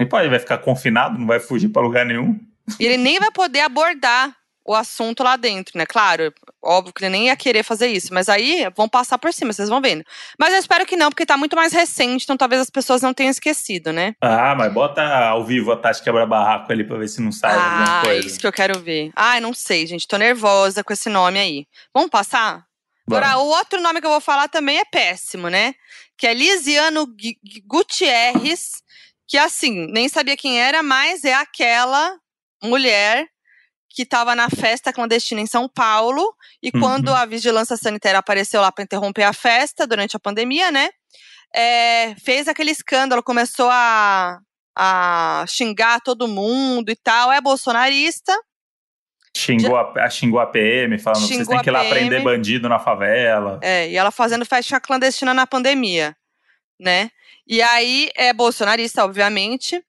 A: E pode, vai ficar confinado, não vai fugir pra lugar nenhum.
B: E ele nem vai poder abordar o assunto lá dentro, né? Claro, óbvio que ele nem ia querer fazer isso, mas aí vão passar por cima, vocês vão vendo. Mas eu espero que não, porque tá muito mais recente, então talvez as pessoas não tenham esquecido, né?
A: Ah, mas bota ao vivo a Tati quebra-barraco ali pra ver se não sai alguma
B: Ah,
A: coisa.
B: isso que eu quero ver. Ai, não sei, gente, tô nervosa com esse nome aí. Vamos passar? Agora, o outro nome que eu vou falar também é péssimo, né? Que é Lisiano Gu- Gu- Gutierrez, que assim, nem sabia quem era, mas é aquela mulher que estava na festa clandestina em São Paulo e
A: Uhum.
B: quando a vigilância sanitária apareceu lá para interromper a festa durante a pandemia, né? é, fez aquele escândalo, começou a, a xingar todo mundo e tal. É bolsonarista.
A: Xingou, a, xingou a PM, falando que vocês têm que ir lá
B: PM.
A: prender bandido na favela.
B: É, e ela fazendo festa clandestina na pandemia, né? E aí é bolsonarista, obviamente.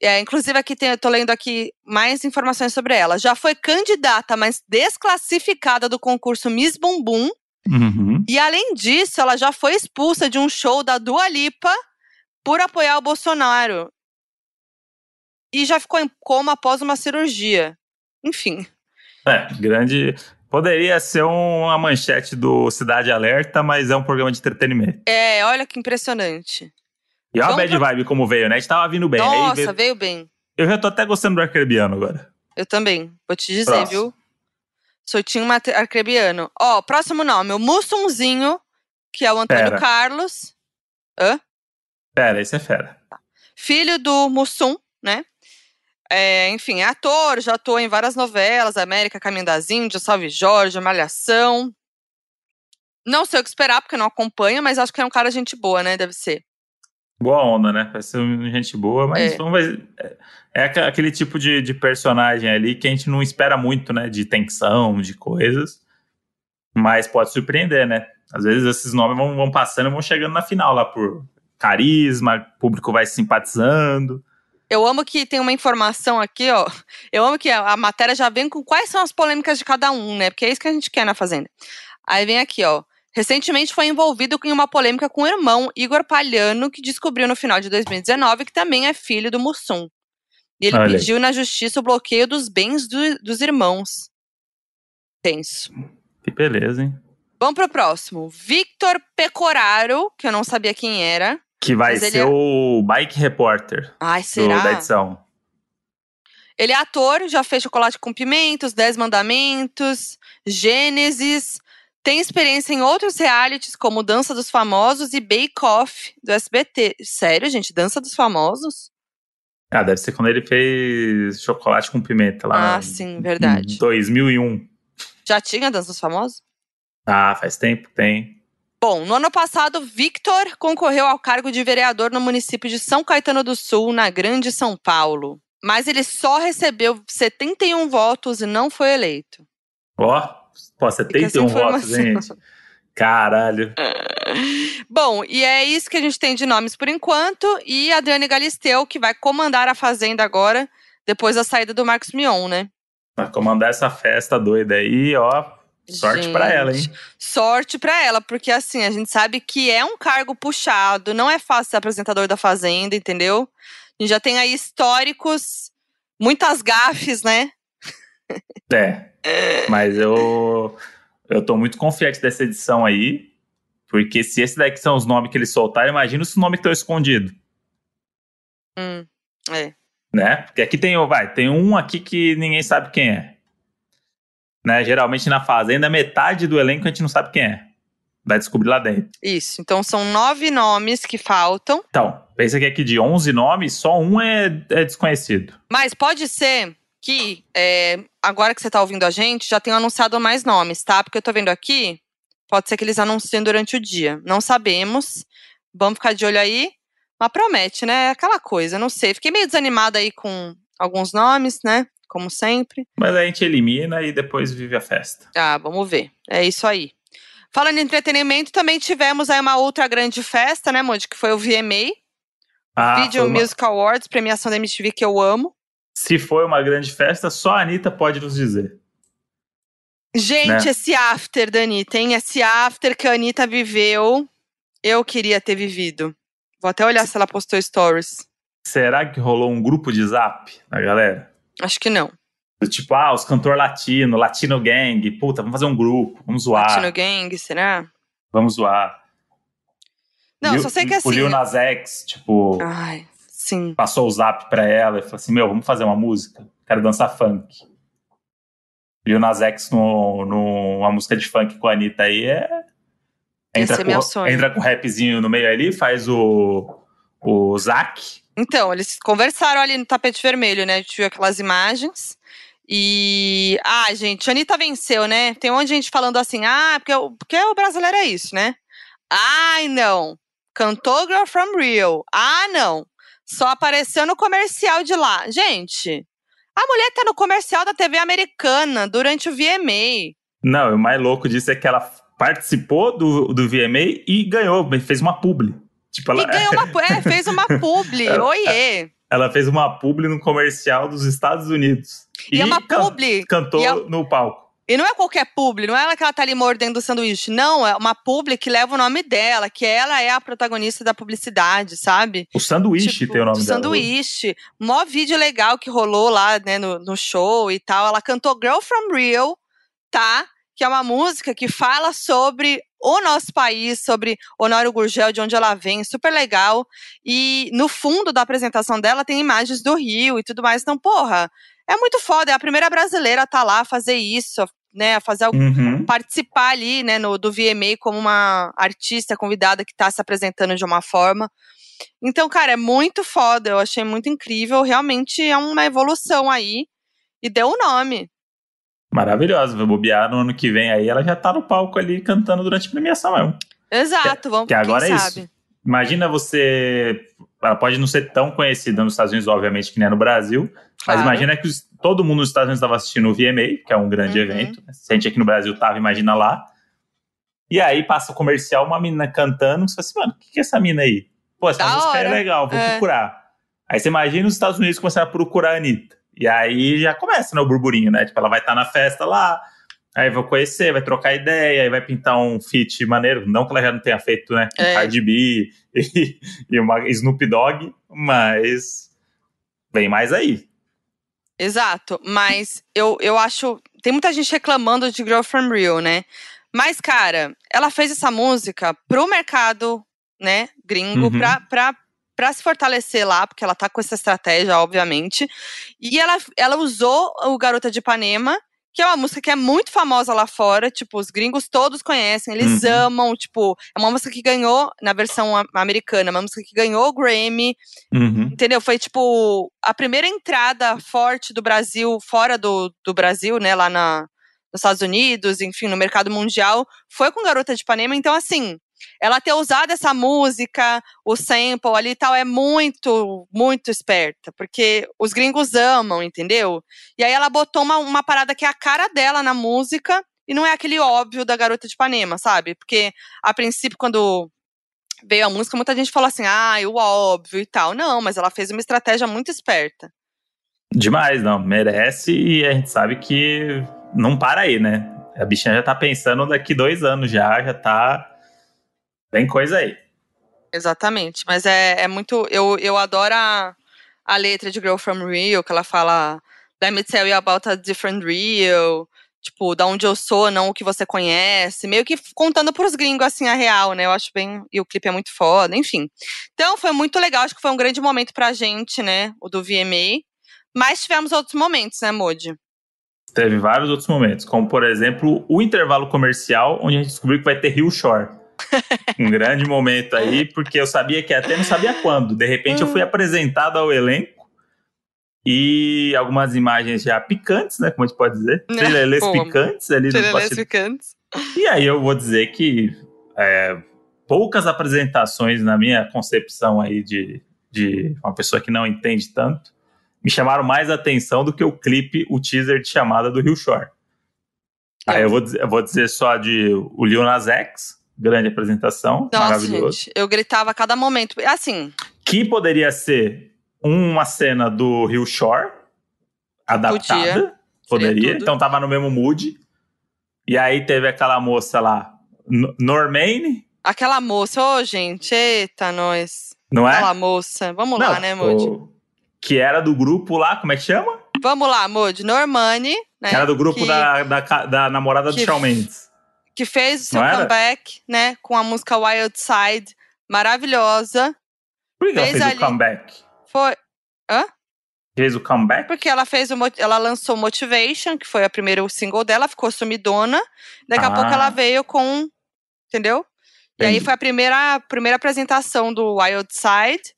B: É, inclusive, aqui tem, eu tô lendo aqui mais informações sobre ela. Já foi candidata, mas desclassificada do concurso Miss Bumbum.
A: Uhum.
B: E além disso, ela já foi expulsa de um show da Dua Lipa por apoiar o Bolsonaro. E já ficou em coma após uma cirurgia. Enfim.
A: É, grande. Poderia ser uma manchete do Cidade Alerta, mas é um programa de entretenimento.
B: É, olha que impressionante.
A: E olha a bad
B: pra-
A: vibe como veio, né? A gente tava vindo bem.
B: Nossa,
A: veio-
B: veio bem.
A: Eu já tô até gostando do arcrebiano agora.
B: Eu também. Vou te dizer,
A: Próximo.
B: viu? Soitinho mate- arcrebiano. Ó, próximo nome, o Mussumzinho, que é o Antônio
A: Pera.
B: Carlos,
A: Pera, esse é fera.
B: filho do Mussum, né? É, enfim, é ator, já atuou em várias novelas, América, Caminho das Índias, Salve Jorge, Malhação. Não sei o que esperar, porque não acompanho, mas acho que é um cara gente boa, né? Deve ser.
A: Boa onda, né? Vai ser um- gente boa, mas
B: É.
A: vamos ver. É, é aquele tipo de, de personagem ali que a gente não espera muito, né? De tensão, de coisas. Mas pode surpreender, né? Às vezes esses nomes vão, vão passando e vão chegando na final lá por carisma, público vai se simpatizando.
B: Eu amo que tem uma informação aqui, ó. Eu amo que a, a matéria já vem com quais são as polêmicas de cada um, né? Porque é isso que a gente quer na Fazenda. Aí vem aqui, ó. Recentemente foi envolvido em uma polêmica com o irmão Igor Palhano, que descobriu no final de 2019 que também é filho do Mussum. E ele
A: Olha
B: pediu na justiça o bloqueio dos bens do- dos irmãos. Tenso.
A: Que beleza, hein?
B: Vamos pro próximo. Victor Pecoraro, que eu não sabia quem era.
A: Que vai ser
B: é-
A: o Bike Repórter
B: Ai,
A: do,
B: será?
A: da edição.
B: Ele é ator, já fez Chocolate com Pimentos, Dez Mandamentos, Gênesis. Tem experiência em outros realities, como Dança dos Famosos e Bake Off, do SBT. Sério, gente? Dança dos Famosos?
A: Ah, deve ser quando ele fez chocolate com pimenta lá.
B: Ah, sim, verdade.
A: Em 2001.
B: Já tinha Dança dos Famosos?
A: Ah, faz tempo tem.
B: Bom, no ano passado, Victor concorreu ao cargo de vereador no município de São Caetano do Sul, na Grande São Paulo. Mas ele só recebeu 71 votos e não foi eleito.
A: Ó, pô,
B: Fica essa
A: 71 votos, hein,
B: informação.
A: gente? Caralho.
B: Bom, e é isso que a gente tem de nomes por enquanto. E a Adriane Galisteu, que vai comandar a Fazenda agora, depois da saída do Marcos Mion, né?
A: Vai comandar essa festa doida aí, ó. Sorte pra ela, hein?
B: Gente, Sorte pra ela, porque assim, a gente sabe que é um cargo puxado, não é fácil ser apresentador da Fazenda, entendeu? A gente já tem aí históricos, muitas gafes, né?
A: É. Mas eu. Eu tô muito confiante dessa edição aí. Porque se esse daqui são os nomes que eles soltaram, imagina os nomes que estão escondidos.
B: Hum, é.
A: né? Porque aqui tem, vai, tem um aqui que ninguém sabe quem é. Né? Geralmente na fazenda, metade do elenco a gente não sabe quem é. Vai descobrir lá dentro.
B: Isso. Então são nove nomes que faltam.
A: Então, pensa que aqui de 11 nomes, só um é, é desconhecido.
B: Mas pode ser que, é, agora que você tá ouvindo a gente, já tenham anunciado mais nomes, tá? Porque eu tô vendo aqui, pode ser que eles anunciem durante o dia. Não sabemos. Vamos ficar de olho aí. Mas promete, né? Aquela coisa, não sei. Fiquei meio desanimada aí com alguns nomes, né? Como sempre.
A: Mas a gente elimina e depois vive a festa.
B: Ah, vamos ver. É isso aí. Falando em entretenimento, também tivemos aí uma outra grande festa, né, Moody? Que foi o VMA,
A: Ah,
B: Video
A: uma-
B: Music Awards, premiação da MTV que eu amo.
A: Se foi uma grande festa, só a Anitta pode nos dizer.
B: Gente,
A: Né?
B: esse after da Anitta, hein? Esse after que a Anitta viveu, eu queria ter vivido. Vou até olhar se ela postou stories.
A: Será que rolou um grupo de zap na galera?
B: Acho que não.
A: Tipo, ah, os cantor latino, latino gang, puta, vamos fazer um grupo, vamos zoar,
B: Latino Gang, será?
A: vamos zoar.
B: Não,
A: Lil-
B: só sei que
A: O
B: assim.
A: Lil Nas X, tipo,
B: Ai, sim.
A: passou o zap pra ela e falou assim: Meu, vamos fazer uma música? Quero dançar funk. Lil Nas X no, no, uma música de funk com a Anitta aí é.
B: Esse
A: Entra,
B: é meu
A: com,
B: sonho.
A: entra com o rapzinho no meio ali, faz o, o Zac.
B: Então, eles conversaram ali no tapete vermelho, né? A gente viu aquelas imagens. E. Ah, gente, a Anitta venceu, né? Tem um monte de gente falando assim, ah, porque, o- porque o brasileiro é isso, né? Ai, não. Cantou Girl from Rio. Ah, não. Só apareceu no comercial de lá. Gente, a mulher tá no comercial da TV americana durante o VMA.
A: Não, o mais louco disso é que ela participou do, do VMA e ganhou, fez uma publi. Tipo, ela,
B: E ganhou uma. É, fez uma publi. Oiê.
A: ela fez uma publi no comercial dos Estados Unidos.
B: E, é uma
A: can-
B: publi.
A: Cantou
B: e é-
A: no palco.
B: E não é qualquer publi, não é ela que ela tá ali mordendo o sanduíche. Não, é uma publi que leva o nome dela, que ela é a protagonista da publicidade, sabe?
A: O sanduíche
B: Tipo,
A: tem o nome
B: do
A: dela.
B: sanduíche. Mó vídeo legal que rolou lá, né, no, no show e tal. Ela cantou Girl From Rio, tá? Que é uma música que fala sobre o nosso país, sobre Honório Gurgel, de onde ela vem, super legal. E no fundo da apresentação dela tem imagens do Rio e tudo mais. Então, porra, é muito foda. É a primeira brasileira a tá lá a fazer isso, né? A fazer algo
A: Uhum.
B: participar ali, né, no, do VMA como uma artista convidada que tá se apresentando de uma forma. Então, cara, é muito foda, eu achei muito incrível, realmente é uma evolução aí e deu o nome.
A: Maravilhosa. Vai bobear no ano que vem aí, ela já tá no palco ali cantando durante a premiação mesmo.
B: Exato, vamos
A: que agora é
B: sabe.
A: isso. Imagina você. Ela pode não ser tão conhecida nos Estados Unidos, obviamente, que nem é no Brasil.
B: Claro.
A: Mas imagina que os- todo mundo nos Estados Unidos estava assistindo o VMA, que é um grande
B: Uhum.
A: evento. Se a gente aqui no Brasil tava, imagina lá. E aí passa o comercial, uma menina cantando. Você fala assim, mano, o que, que é essa mina aí? Pô, essa
B: Da
A: música é
B: hora.
A: legal, vou
B: É.
A: procurar. Aí você imagina os Estados Unidos começando a procurar a Anitta. E aí já começa né, o burburinho, né? Tipo, ela vai estar na festa lá, aí vai conhecer, vai trocar ideia, aí vai pintar um feat maneiro. Não que ela já não tenha feito, né? Com
B: É.
A: Cardi B e, e uma Snoop Dogg, mas vem mais aí.
B: Exato, mas eu, eu acho. Tem muita gente reclamando de Girl From Real, né? Mas, cara, ela fez essa música pro mercado, né, gringo,
A: Uhum.
B: pra, pra, pra se fortalecer lá, porque ela tá com essa estratégia, obviamente. E ela, ela usou o Garota de Ipanema, que é uma música que é muito famosa lá fora, tipo, os gringos todos conhecem, eles
A: Uhum.
B: amam, tipo, é uma música que ganhou, na versão americana, uma música que ganhou o Grammy,
A: Uhum.
B: Entendeu? Foi tipo a primeira entrada forte do Brasil fora do, do Brasil, né? Lá na, nos Estados Unidos, enfim, no mercado mundial, foi com Garota de Ipanema. Então, assim, ela ter usado essa música, o sample ali e tal, é muito, muito esperta. Porque os gringos amam, entendeu? E aí ela botou uma, uma parada que é a cara dela na música. E não é aquele óbvio da Garota de Ipanema, sabe? Porque, a princípio, quando veio a música, muita gente falou assim, ah, o óbvio e tal. Não, mas ela fez uma estratégia muito esperta.
A: Demais, não. Merece e a gente sabe que não para aí, né? A bichinha já tá pensando daqui dois anos já, já tá. Tem coisa aí.
B: Exatamente. Mas é, é muito. Eu, eu adoro a, a letra de Girl from Rio, que ela fala Let me tell you about a different Rio. Tipo, da onde eu sou, não o que você conhece. Meio que contando pros gringos, assim, a real, né? Eu acho bem. E o clipe é muito foda, enfim. Então, foi muito legal. Acho que foi um grande momento pra gente, né? O do VMA. Mas tivemos outros momentos, né, Modi?
A: Teve vários outros momentos, como por exemplo o intervalo comercial, onde a gente descobriu que vai ter Rio Shore. um grande momento aí, porque eu sabia que até não sabia quando. De repente eu fui apresentado ao elenco e algumas imagens já picantes, né? Como a gente pode dizer.
B: Né?
A: Trelelês
B: Pô,
A: picantes ali no bastidor.
B: picantes.
A: E aí eu vou dizer que é, poucas apresentações na minha concepção aí de, de uma pessoa que não entende tanto me chamaram mais atenção do que o clipe, o teaser de chamada do Rio Shore. Aí eu vou dizer, eu vou dizer só de o Lil Nas X, grande apresentação,
B: Nossa,
A: maravilhoso.
B: gente, eu gritava a cada momento. Assim,
A: Que poderia ser uma cena do Rio Shore adaptada. Poderia.
B: tudo.
A: Então tava no mesmo mood. E aí teve aquela moça lá, N- Normaine,
B: aquela moça, ô gente, eita, nós.
A: não é?
B: Aquela moça. Vamos lá, né, Modi?
A: o- Que era do grupo lá, como é que chama?
B: Vamos lá, Modi. Normani, né?
A: era do grupo
B: que,
A: da, da, da namorada do
B: que-
A: Shawn Mendes.
B: Que fez o seu comeback, né? Com a música Wild Side, maravilhosa.
A: Por que ela
B: Fez ali.
A: o comeback?
B: Foi.
A: Fez o comeback?
B: Porque ela fez o, ela lançou Motivation, que foi a primeira single dela, ficou sumidona. Daqui a
A: Ah.
B: pouco ela veio com. Entendeu? E aí
A: Entendi.
B: foi a primeira, primeira apresentação do Wild Side.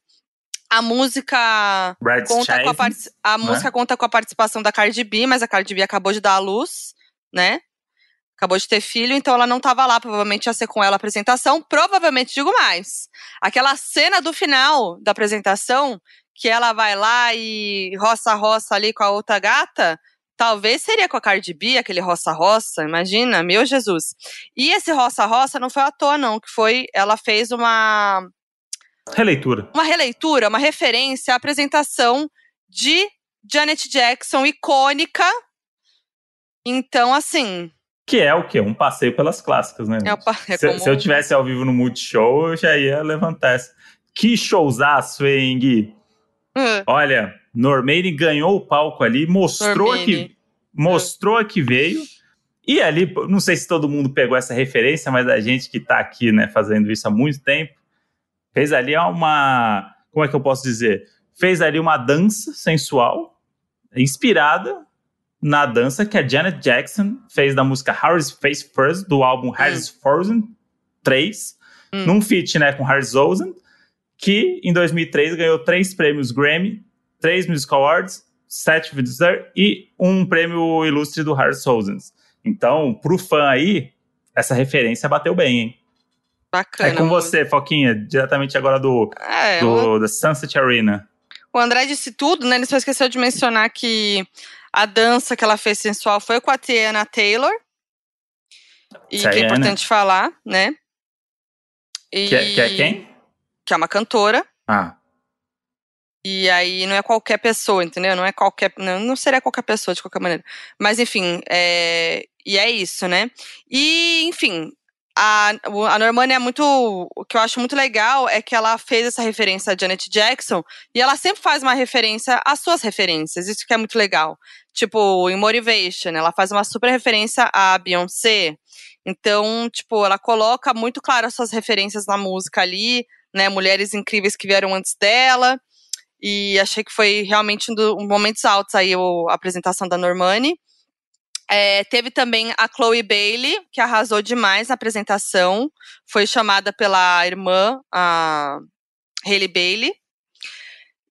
B: A música
A: Brad
B: conta com a, a
A: né?
B: música conta com a participação da Cardi B, mas a Cardi B acabou de dar à luz, né? Acabou de ter filho, então ela não tava lá, provavelmente ia ser com ela a apresentação. Provavelmente, digo mais. Aquela cena do final da apresentação, que ela vai lá e roça-roça ali com a outra gata, talvez seria com a Cardi B, aquele roça-roça, imagina, meu Jesus. E esse roça-roça não foi à toa, não, que foi, ela fez uma
A: Releitura.
B: uma releitura, uma referência à apresentação de Janet Jackson, icônica, Então, assim.
A: Que é o quê? Um passeio pelas clássicas, né?
B: É pa- é
A: se, se eu tivesse ao vivo no Multishow, eu já ia levantar essa. Que showzaço, hein, Gui?
B: Ah,
A: Olha, Normaine ganhou o palco ali, mostrou que mostrou que veio. E ali, não sei se todo mundo pegou essa referência, mas a gente que tá aqui, né, fazendo isso há muito tempo, fez ali uma, como é que eu posso dizer? Fez ali uma dança sensual, inspirada na dança que a Janet Jackson fez da música Harry's Face First, do álbum Harry's Frozen 3,
B: Hum.
A: num feat, né, com Harry Zosen, que em 2003 ganhou três prêmios Grammy, três Music Awards, sete Visitor e um prêmio ilustre do Harry Zosen. Então, pro fã aí, essa referência bateu bem, hein?
B: bacana.
A: é com você, Foquinha, diretamente agora do,
B: É, o,
A: do da Sunset Arena.
B: o André disse tudo, né? Ele só esqueceu de mencionar que a dança que ela fez sensual foi com a Tiana Taylor. E que é importante falar, né? E-
A: Que, é- que é quem?
B: Que é uma cantora.
A: Ah,
B: E aí não é qualquer pessoa, entendeu? Não é qualquer. Não, não seria qualquer pessoa de qualquer maneira. Mas enfim, é, e é isso, né? E, enfim, a, a Normani é muito. O que eu acho muito legal é que ela fez essa referência a Janet Jackson e ela sempre faz uma referência às suas referências. Isso que é muito legal. Tipo, em Motivation, ela faz uma super referência a Beyoncé. Então, tipo, ela coloca muito claro as suas referências na música ali, né? Mulheres incríveis que vieram antes dela. E achei que foi realmente um dos momentos altos aí a apresentação da Normani. É, teve também a Chloe Bailey, que arrasou demais na apresentação. Foi chamada pela irmã, a Hailey Bailey.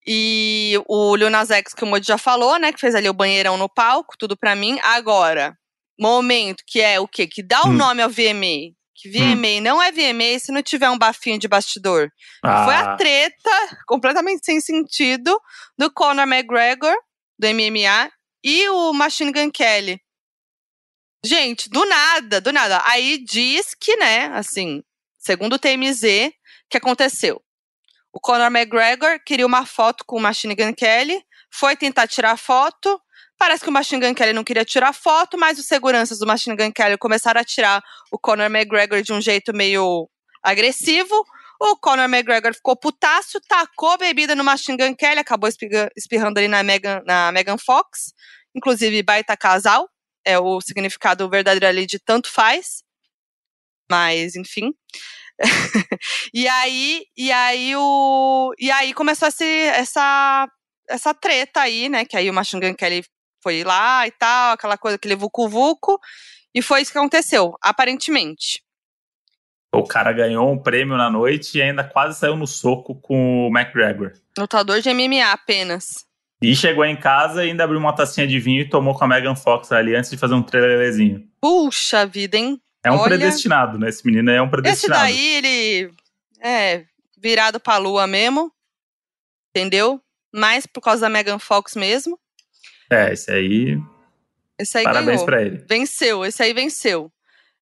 B: E o Lil Nas X, que o Modi já falou, né? Que fez ali o banheirão no palco, tudo pra mim. Agora, momento que é o quê? Que dá o
A: Hum.
B: nome ao VMA. Que VMA não é VMA se não tiver um bafinho de bastidor. Foi a
A: ah,
B: treta completamente sem sentido do Conor McGregor, do MMA, e o Machine Gun Kelly. Gente, do nada, do nada. Aí diz que, né, assim, segundo o TMZ, que aconteceu? O Conor McGregor queria uma foto com o Machine Gun Kelly, foi tentar tirar foto. Parece que o Machine Gun Kelly não queria tirar foto, mas os seguranças do Machine Gun Kelly começaram a tirar o Conor McGregor de um jeito meio agressivo. O Conor McGregor ficou putaço, tacou bebida no Machine Gun Kelly, acabou espirrando ali na Megan, na Megan Fox. Inclusive, baita casal. É o significado verdadeiro ali de tanto faz. Mas, enfim. e aí, e aí o. E aí começou esse, essa, essa treta aí, né? Que aí o Machine Gun Kelly foi lá e tal, aquela coisa, aquele vucu-vucu. E foi isso que aconteceu, aparentemente.
A: o cara ganhou um prêmio na noite e ainda quase saiu no soco com o McGregor.
B: Lutador de MMA apenas.
A: E chegou em casa e ainda abriu uma tacinha de vinho e tomou com a Megan Fox ali antes de fazer um trelelezinho.
B: Puxa vida, hein?
A: É um
B: Olha-
A: predestinado, né? Esse menino é um
B: Esse
A: predestinado.
B: daí, ele é virado pra lua mesmo. Entendeu? Mais por causa da Megan Fox mesmo.
A: É, esse aí,
B: Esse aí
A: parabéns
B: ganhou.
A: pra ele.
B: Venceu, esse aí venceu.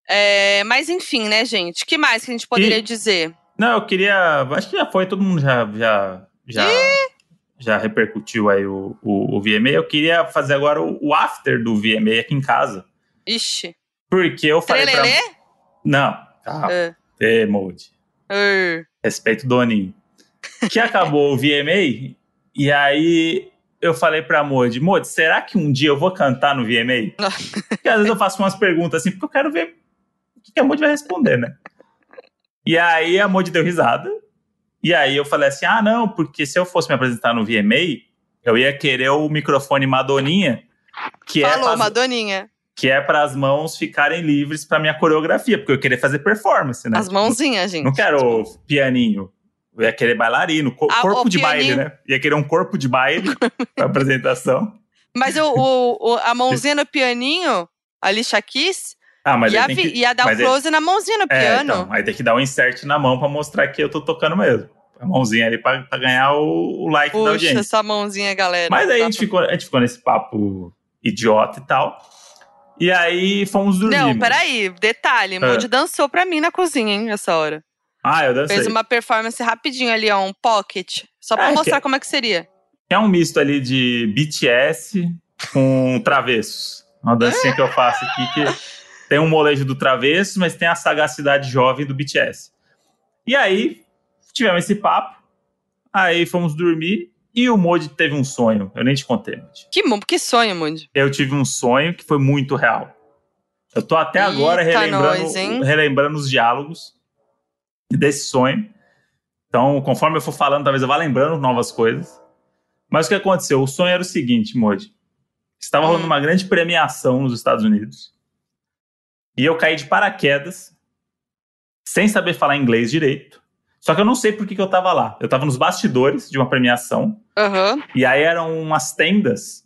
B: É, mas enfim, né, gente? O que mais que a gente poderia
A: E-
B: dizer?
A: Não, eu queria. Acho que já foi, todo mundo já, já, já, já repercutiu aí o, o, o VMA. Eu queria fazer agora o, o after do VMA aqui em casa.
B: Ixi.
A: Porque eu falei pra.
B: Trelelê?
A: Não, calma.
B: É.
A: Ê, Mold.
B: Er.
A: Respeito o Doninho. Que acabou o VMA, e aí eu falei pra Mod, Mod, será que um dia eu vou cantar no VMA? Porque às vezes eu faço umas perguntas assim, porque eu quero ver o que a Mod vai responder, né? E aí a Mod deu risada. E aí eu falei assim: ah, não, porque se eu fosse me apresentar no VMA, eu ia querer o microfone Madoninha, que é
B: Falou,
A: pras-
B: Madoninha.
A: que é para as mãos ficarem livres pra minha coreografia, porque eu queria fazer performance, né?
B: As mãozinhas, gente.
A: Não quero pianinho. Eu ia querer bailarino, co-
B: Ah,
A: corpo de baile,
B: pianinho.
A: né? Ia querer um corpo de baile pra apresentação.
B: Mas o, o- o- a mãozinha no pianinho, a Alicia Keys,
A: Ah, mas
B: ia,
A: tem que...
B: ia dar
A: mas
B: o
A: aí-
B: close na mãozinha no
A: É,
B: piano.
A: então, aí tem que dar um insert na mão pra mostrar que eu tô tocando mesmo. A mãozinha ali pra, pra ganhar o, o like da
B: Puxa,
A: audiência.
B: essa mãozinha, galera.
A: Mas aí a
B: Tá
A: gente, ficou, a gente ficou nesse papo idiota e tal. E aí fomos dormir.
B: Não, peraí, detalhe,
A: É.
B: Moody dançou pra mim na cozinha, hein, essa hora.
A: Ah, eu dancei.
B: Fez uma performance rapidinho ali, ó, um pocket. Só pra
A: É,
B: mostrar como é que seria.
A: É um misto ali de BTS com travessos. Uma dancinha que eu faço aqui que tem um molejo do travesso, mas tem a sagacidade jovem do BTS. E aí, tivemos esse papo. Aí fomos dormir e o Modi teve um sonho. Eu nem te contei, Modi.
B: Que, que sonho, Modi?
A: Eu tive um sonho que foi muito real. Eu tô até agora
B: Eita,
A: relembrando,
B: nós,
A: relembrando os diálogos desse sonho. Então, conforme eu for falando, talvez eu vá lembrando novas coisas. Mas o que aconteceu? O sonho era o seguinte, Modi. Estava rolando
B: Hum.
A: uma grande premiação nos Estados Unidos. E eu caí de paraquedas, sem saber falar inglês direito. Só que eu não sei por que, que eu tava lá. Eu tava nos bastidores de uma premiação.
B: Aham.
A: E aí eram umas tendas,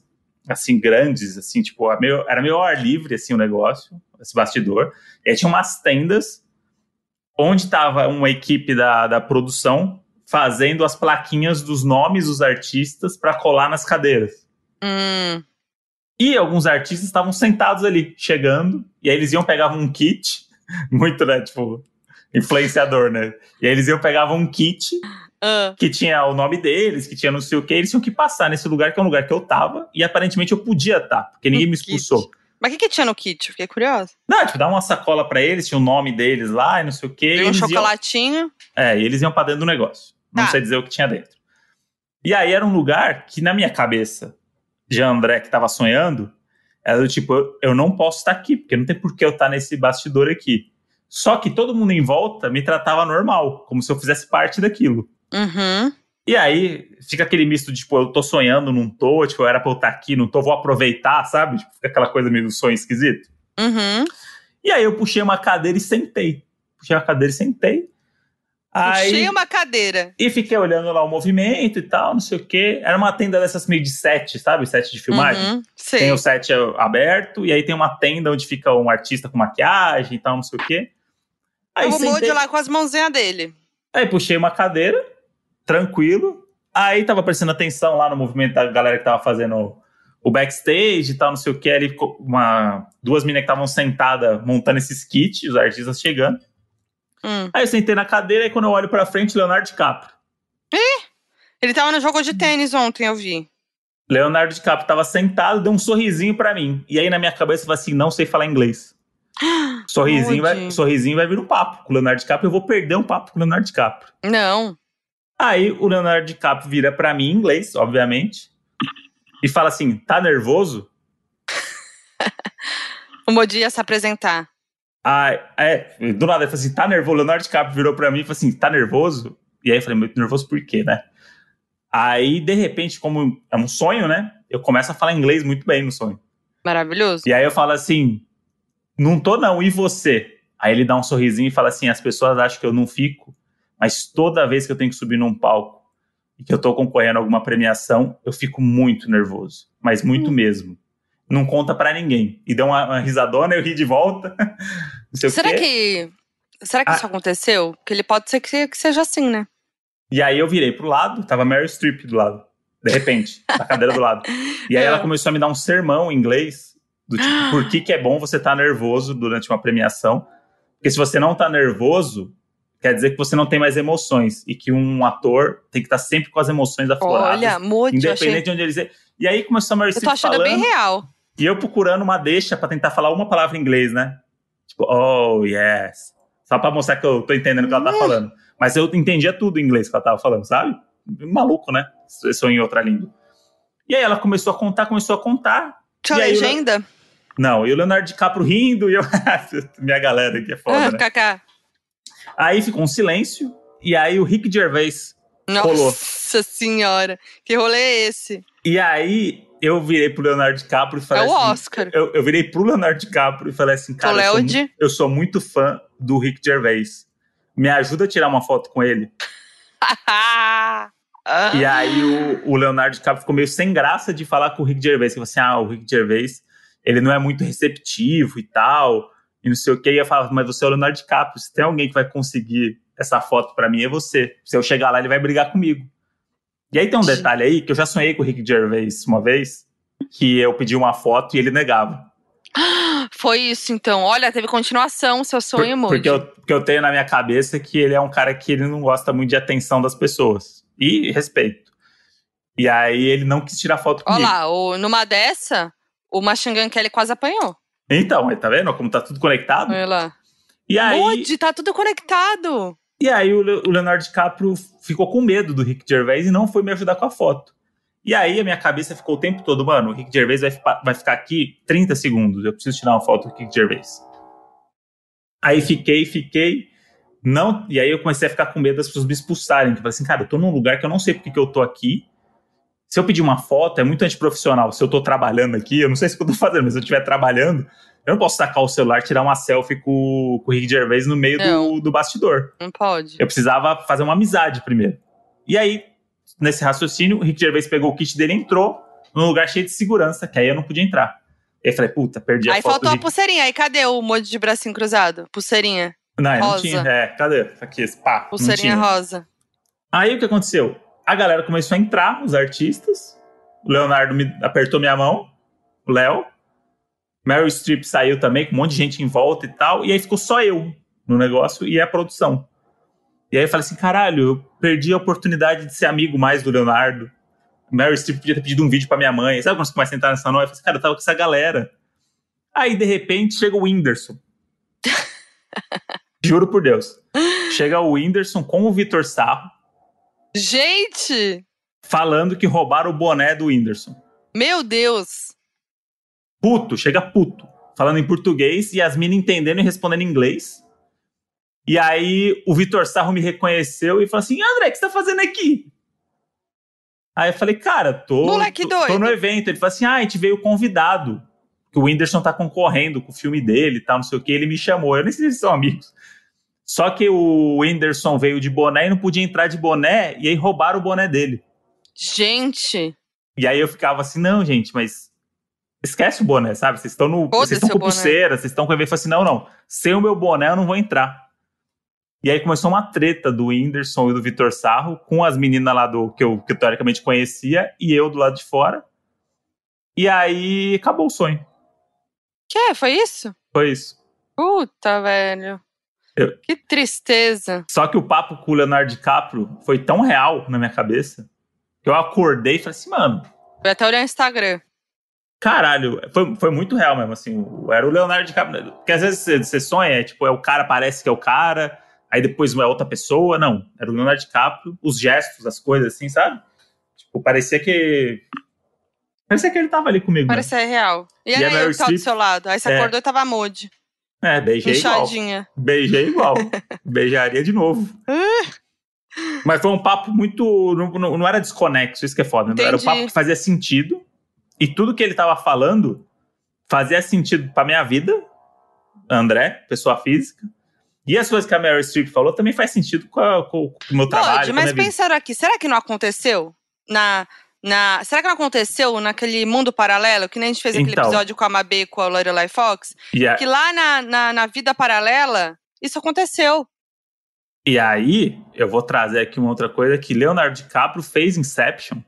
A: assim, grandes, assim, tipo, era meio, era meio ao ar livre, assim, o negócio, esse bastidor. E aí tinha umas tendas onde tava uma equipe da, da produção fazendo as plaquinhas dos nomes dos artistas para colar nas cadeiras.
B: Hum.
A: E alguns artistas estavam sentados ali, chegando, e aí eles iam pegavam um kit, muito, né, tipo, influenciador, né? E aí eles iam pegavam um kit
B: Ah.
A: que tinha o nome deles, que tinha não sei o que, eles tinham que passar nesse lugar, que é um lugar que eu tava, e aparentemente eu podia estar, porque ninguém me
B: kit.
A: expulsou.
B: Mas o que, que tinha no kit? Eu Fiquei curiosa.
A: Não, tipo, dá uma sacola pra eles, tinha o nome deles lá e não sei o que.
B: Tem um chocolatinho.
A: É, e eles iam pra dentro do negócio. Não
B: Tá.
A: sei dizer o que tinha dentro. E aí era um lugar que, na minha cabeça, de André, que tava sonhando, era do tipo, eu, eu não posso estar aqui, porque não tem por que eu estar nesse bastidor aqui. Só que todo mundo em volta me tratava normal, como se eu fizesse parte daquilo.
B: Uhum.
A: E aí fica aquele misto de, tipo, eu tô sonhando, não tô, tipo, era pra eu estar aqui, não tô, vou aproveitar, sabe? Tipo, fica aquela coisa meio do sonho esquisito.
B: Uhum.
A: E aí eu puxei uma cadeira e sentei. Puxei uma cadeira e sentei. Aí,
B: Puxei uma cadeira.
A: E fiquei olhando lá o movimento e tal, não sei o quê. Era uma tenda dessas meio de set, sabe? Set de filmagem.
B: Uhum.
A: Tem o set aberto, e aí tem uma tenda onde fica um artista com maquiagem e tal, não sei o quê. Aí,
B: o Moody lá com as mãozinhas dele.
A: aí puxei uma cadeira, tranquilo. Aí tava prestando atenção lá no movimento da galera que tava fazendo o backstage e tal, não sei o que. Ali ficou uma, duas meninas que estavam sentadas montando esses kits, os artistas chegando.
B: Hum.
A: Aí eu sentei na cadeira e quando eu olho pra frente, Leonardo DiCaprio.
B: Ele tava no jogo de tênis ontem, eu vi.
A: Leonardo DiCaprio tava sentado, deu um sorrisinho pra mim. E aí na minha cabeça eu falei assim, não sei falar inglês. Sorrisinho vai, sorrisinho vai vir um papo com o Leonardo DiCaprio, eu vou perder um papo com o Leonardo DiCaprio.
B: Não.
A: Aí o Leonardo DiCaprio vira pra mim em inglês, obviamente, e fala assim: "Tá nervoso?"
B: O Moody ia se apresentar.
A: Aí, é, do nada ele falou assim: "Tá nervoso?" Leonardo DiCaprio virou pra mim e falou assim: "Tá nervoso?" E aí eu falei: "Muito nervoso por quê, né?" Aí, de repente, como é um sonho, né? Eu começo a falar inglês muito bem no sonho.
B: Maravilhoso.
A: E aí eu falo assim: não tô não, e você? Aí ele dá um sorrisinho e fala assim: as pessoas acham que eu não fico, mas toda vez que eu tenho que subir num palco e que eu tô concorrendo a alguma premiação, eu fico muito nervoso, mas muito
B: Hum.
A: mesmo. Não conta pra ninguém. E dá uma, uma risadona, eu ri de volta. não sei
B: Será
A: o quê.
B: que. Será que
A: Ah.
B: isso aconteceu? Porque ele pode ser que, que seja assim, né?
A: E aí eu virei pro lado, tava Mary Streep do lado. De repente, na cadeira do lado. E aí
B: É.
A: ela começou a me dar um sermão em inglês, do tipo, por que, que é bom você estar nervoso durante uma premiação? Porque se você não tá nervoso, quer dizer que você não tem mais emoções. E que um ator tem que estar sempre com as emoções afloradas.
B: Olha, eu
A: independente
B: achei.
A: de onde eles. E aí começou a Mary
B: Eu tô
A: Streep
B: achando
A: falando,
B: bem real.
A: E eu procurando uma deixa pra tentar falar uma palavra em inglês, né? Tipo, oh, yes. Só pra mostrar que eu tô entendendo o que ela tá
B: Hum.
A: falando. Mas eu entendia tudo em inglês que ela tava falando, sabe? Maluco, né? Sou em outra língua. E aí ela começou a contar, começou a contar.
B: Tinha legenda?
A: Não, e o Leonardo DiCaprio rindo, e eu. Minha galera aqui é foda,
B: Ah,
A: né?
B: Kaká.
A: Aí ficou um silêncio, e aí o Rick Gervais.
B: Nossa
A: Rolou.
B: senhora. Que rolê é esse?
A: E aí eu virei pro Leonardo DiCaprio e
B: É
A: falei
B: o
A: assim.
B: Oscar.
A: Eu, eu virei pro Leonardo DiCaprio e falei assim, cara, eu sou,
B: Léo de-
A: mu- eu sou muito fã do Rick Gervais. Me ajuda a tirar uma foto com ele. E aí o, o Leonardo DiCaprio ficou meio sem graça de falar com o Rick Gervais. Que assim, ah, o Rick Gervais, ele não é muito receptivo e tal, e não sei o que. E eu falava, mas você é o Leonardo DiCaprio, se tem alguém que vai conseguir essa foto pra mim, é você. Se eu chegar lá, ele vai brigar comigo. E aí tem um detalhe aí, que eu já sonhei com o Rick Gervais uma vez, que eu pedi uma foto e ele negava.
B: Foi isso, então. Olha, teve continuação, seu sonho,
A: Por- porque, eu, porque eu tenho na minha cabeça que ele é um cara que ele não gosta muito de atenção das pessoas. E respeito. E aí ele não quis tirar foto
B: Olha
A: comigo.
B: lá, o- numa dessa, O Machine Gun Kelly quase apanhou.
A: Então, aí tá vendo como tá tudo conectado?
B: Olha lá.
A: E aí,
B: Modi, tá tudo conectado.
A: E aí o Le- o Leonardo DiCaprio ficou com medo do Rick Gervais e não foi me ajudar com a foto. E aí a minha cabeça ficou o tempo todo, mano, o Rick Gervais vai, vai ficar aqui 30 segundos, eu preciso tirar uma foto do Rick Gervais. Aí fiquei, fiquei, não, e aí eu comecei a ficar com medo das pessoas me expulsarem, que eu falei assim, cara, eu tô num lugar que eu não sei porque que eu tô aqui, se eu pedir uma foto, é muito antiprofissional. Se eu tô trabalhando aqui, eu não sei se eu tô fazendo, mas se eu estiver trabalhando, eu não posso sacar o celular, tirar uma selfie com, com o Rick Gervais no meio do, do bastidor.
B: Não pode.
A: Eu precisava fazer uma amizade primeiro. E aí, nesse raciocínio, o Rick Gervais pegou o kit dele e entrou num lugar cheio de segurança, que aí eu não podia entrar. E aí eu falei, puta, perdi a
B: Aí
A: foto
B: faltou
A: do
B: a pulseirinha. Aí cadê o Modi de bracinho cruzado? Pulseirinha.
A: Não, eu não
B: rosa.
A: tinha. É, cadê? Aqui, esse pá.
B: Pulseirinha rosa.
A: Aí o que aconteceu? A galera começou a entrar, os artistas. O Leonardo me apertou minha mão, o Léo. Meryl Streep saiu também, com um monte de gente em volta e tal. E aí ficou só eu no negócio e a produção. E aí eu falei assim: caralho, eu perdi a oportunidade de ser amigo mais do Leonardo. Meryl Streep podia ter pedido um vídeo pra minha mãe. Sabe quando você começa a entrar nessa noite? Eu falei assim, cara, eu tava com essa galera. Aí, de repente, chega o Whindersson. Juro por Deus. Chega o Whindersson com o Vitor Sarro
B: Gente!
A: falando que roubaram o boné do Whindersson.
B: Meu Deus!
A: Puto, chega puto. Falando em português e as minas entendendo e respondendo em inglês. E aí o Vitor Sarro me reconheceu e falou assim: André, o que você tá fazendo aqui? Aí eu falei, cara, tô,
B: Moleque
A: tô,
B: doido.
A: tô no evento. Ele falou assim: ah, a gente veio convidado. Que o Whindersson tá concorrendo com o filme dele e tal, não sei o que. Ele me chamou. Eu nem sei se eles são amigos. Só que o Whindersson veio de boné e não podia entrar de boné, e aí roubaram o boné dele.
B: Gente!
A: E aí eu ficava assim, não, gente, mas esquece o boné, sabe? Vocês estão no. Vocês estão com
B: boné.
A: pulseira, vocês estão com o evento. Assim, não, não. Sem o meu boné eu não vou entrar. E aí começou uma treta do Whindersson e do Vitor Sarro com as meninas lá do que eu, que eu teoricamente conhecia e eu do lado de fora. E aí acabou o sonho.
B: Que? Foi isso?
A: Foi isso.
B: Puta, velho.
A: Eu-
B: Que tristeza.
A: Só que o papo com o Leonardo DiCaprio foi tão real na minha cabeça que eu acordei e falei assim, mano,
B: Vai até olhar o Instagram.
A: Caralho, foi, foi muito real mesmo, assim. Era o Leonardo DiCaprio. Porque às vezes você, você sonha, é, tipo, é o cara, parece que é o cara, aí depois é outra pessoa. Não, era o Leonardo DiCaprio, os gestos, as coisas, assim, sabe? Tipo, parecia que. Parecia que ele tava ali comigo.
B: Parece ser real. E
A: E a
B: era eu que tava do seu lado. Aí você
A: É.
B: acordou e tava mood.
A: É, beijei igual.
B: Inchadinha.
A: Beijei igual. Beijaria de novo. Mas foi um papo muito. Não, não- não era desconexo, isso que é foda. Era um papo que fazia sentido. E tudo que ele tava falando fazia sentido pra minha vida, André, pessoa física. E as coisas que a Meryl Streep falou também faz sentido com, a- com- o meu trabalho.
B: Pode, mas pensaram aqui, será que não aconteceu? Na, na, será que não aconteceu naquele mundo paralelo? Que nem a gente fez aquele
A: Então.
B: episódio com a Mabê e com a Lorelai Fox?
A: A-
B: Que lá na, na, na vida paralela, isso aconteceu.
A: e aí, eu vou trazer aqui uma outra coisa que Leonardo DiCaprio fez Inception.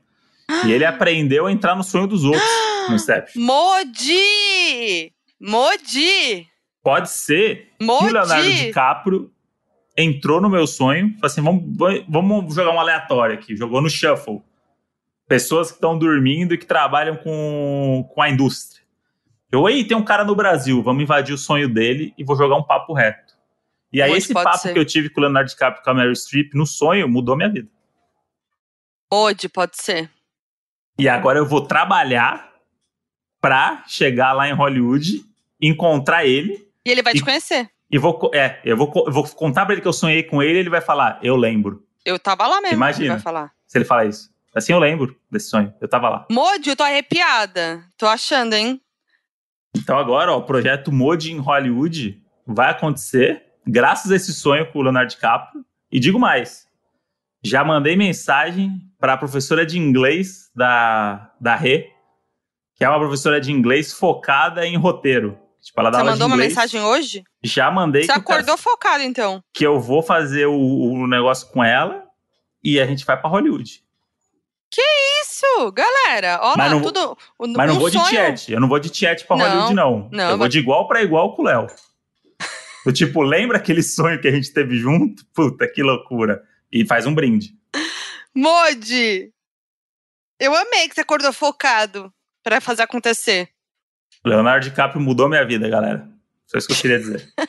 A: E ele aprendeu a entrar no sonho dos outros no Inception.
B: Modi! Modi!
A: Pode ser que o Leonardo
B: Modi!
A: DiCaprio entrou no meu sonho, falou assim: vamos, vamos jogar um aleatório aqui. Jogou no shuffle. Pessoas que estão dormindo e que trabalham com, com a indústria. Eu, ei, tem um cara no Brasil, vamos invadir o sonho dele e vou jogar um papo reto. E aí,
B: Muito
A: esse
B: pode
A: papo
B: ser.
A: que eu tive com o Leonardo DiCaprio e com a Meryl Streep no sonho mudou minha vida.
B: Modi, pode ser.
A: E agora eu vou trabalhar pra chegar lá em Hollywood, encontrar ele
B: E ele vai
A: E-
B: te conhecer.
A: e vou, é, eu vou, eu vou contar pra ele que eu sonhei com ele e ele vai falar, eu lembro.
B: Eu tava lá mesmo,
A: Imagina.
B: ele vai falar.
A: Se ele falar isso. Assim eu lembro desse sonho. Eu tava lá.
B: Modi, eu tô arrepiada. Tô achando, hein?
A: Então agora, ó, o projeto Modi em Hollywood vai acontecer graças a esse sonho com o Leonardo DiCaprio. E digo mais, já mandei mensagem para a professora de inglês da, da Rê, que é uma professora de inglês focada em roteiro. Tipo, ela dá
B: Você mandou uma mensagem hoje?
A: Já mandei
B: Você
A: que, tá-
B: acordou focado, então.
A: que eu vou fazer o, o negócio com ela e a gente vai para Hollywood.
B: Isso, galera. Ó
A: Mas
B: lá,
A: não vou-
B: tudo. o-
A: Mas não
B: um
A: vou
B: sonho.
A: de tiete. Eu não vou de tiete pra
B: Não,
A: Hollywood, não.
B: não,
A: eu vou
B: vai-
A: de igual pra igual com o Léo. Eu, tipo, lembra aquele sonho que a gente teve junto? Puta, que loucura. E faz um brinde.
B: Modi! Eu amei que você acordou focado pra fazer acontecer.
A: Leonardo DiCaprio mudou minha vida, galera. Só isso que eu queria dizer.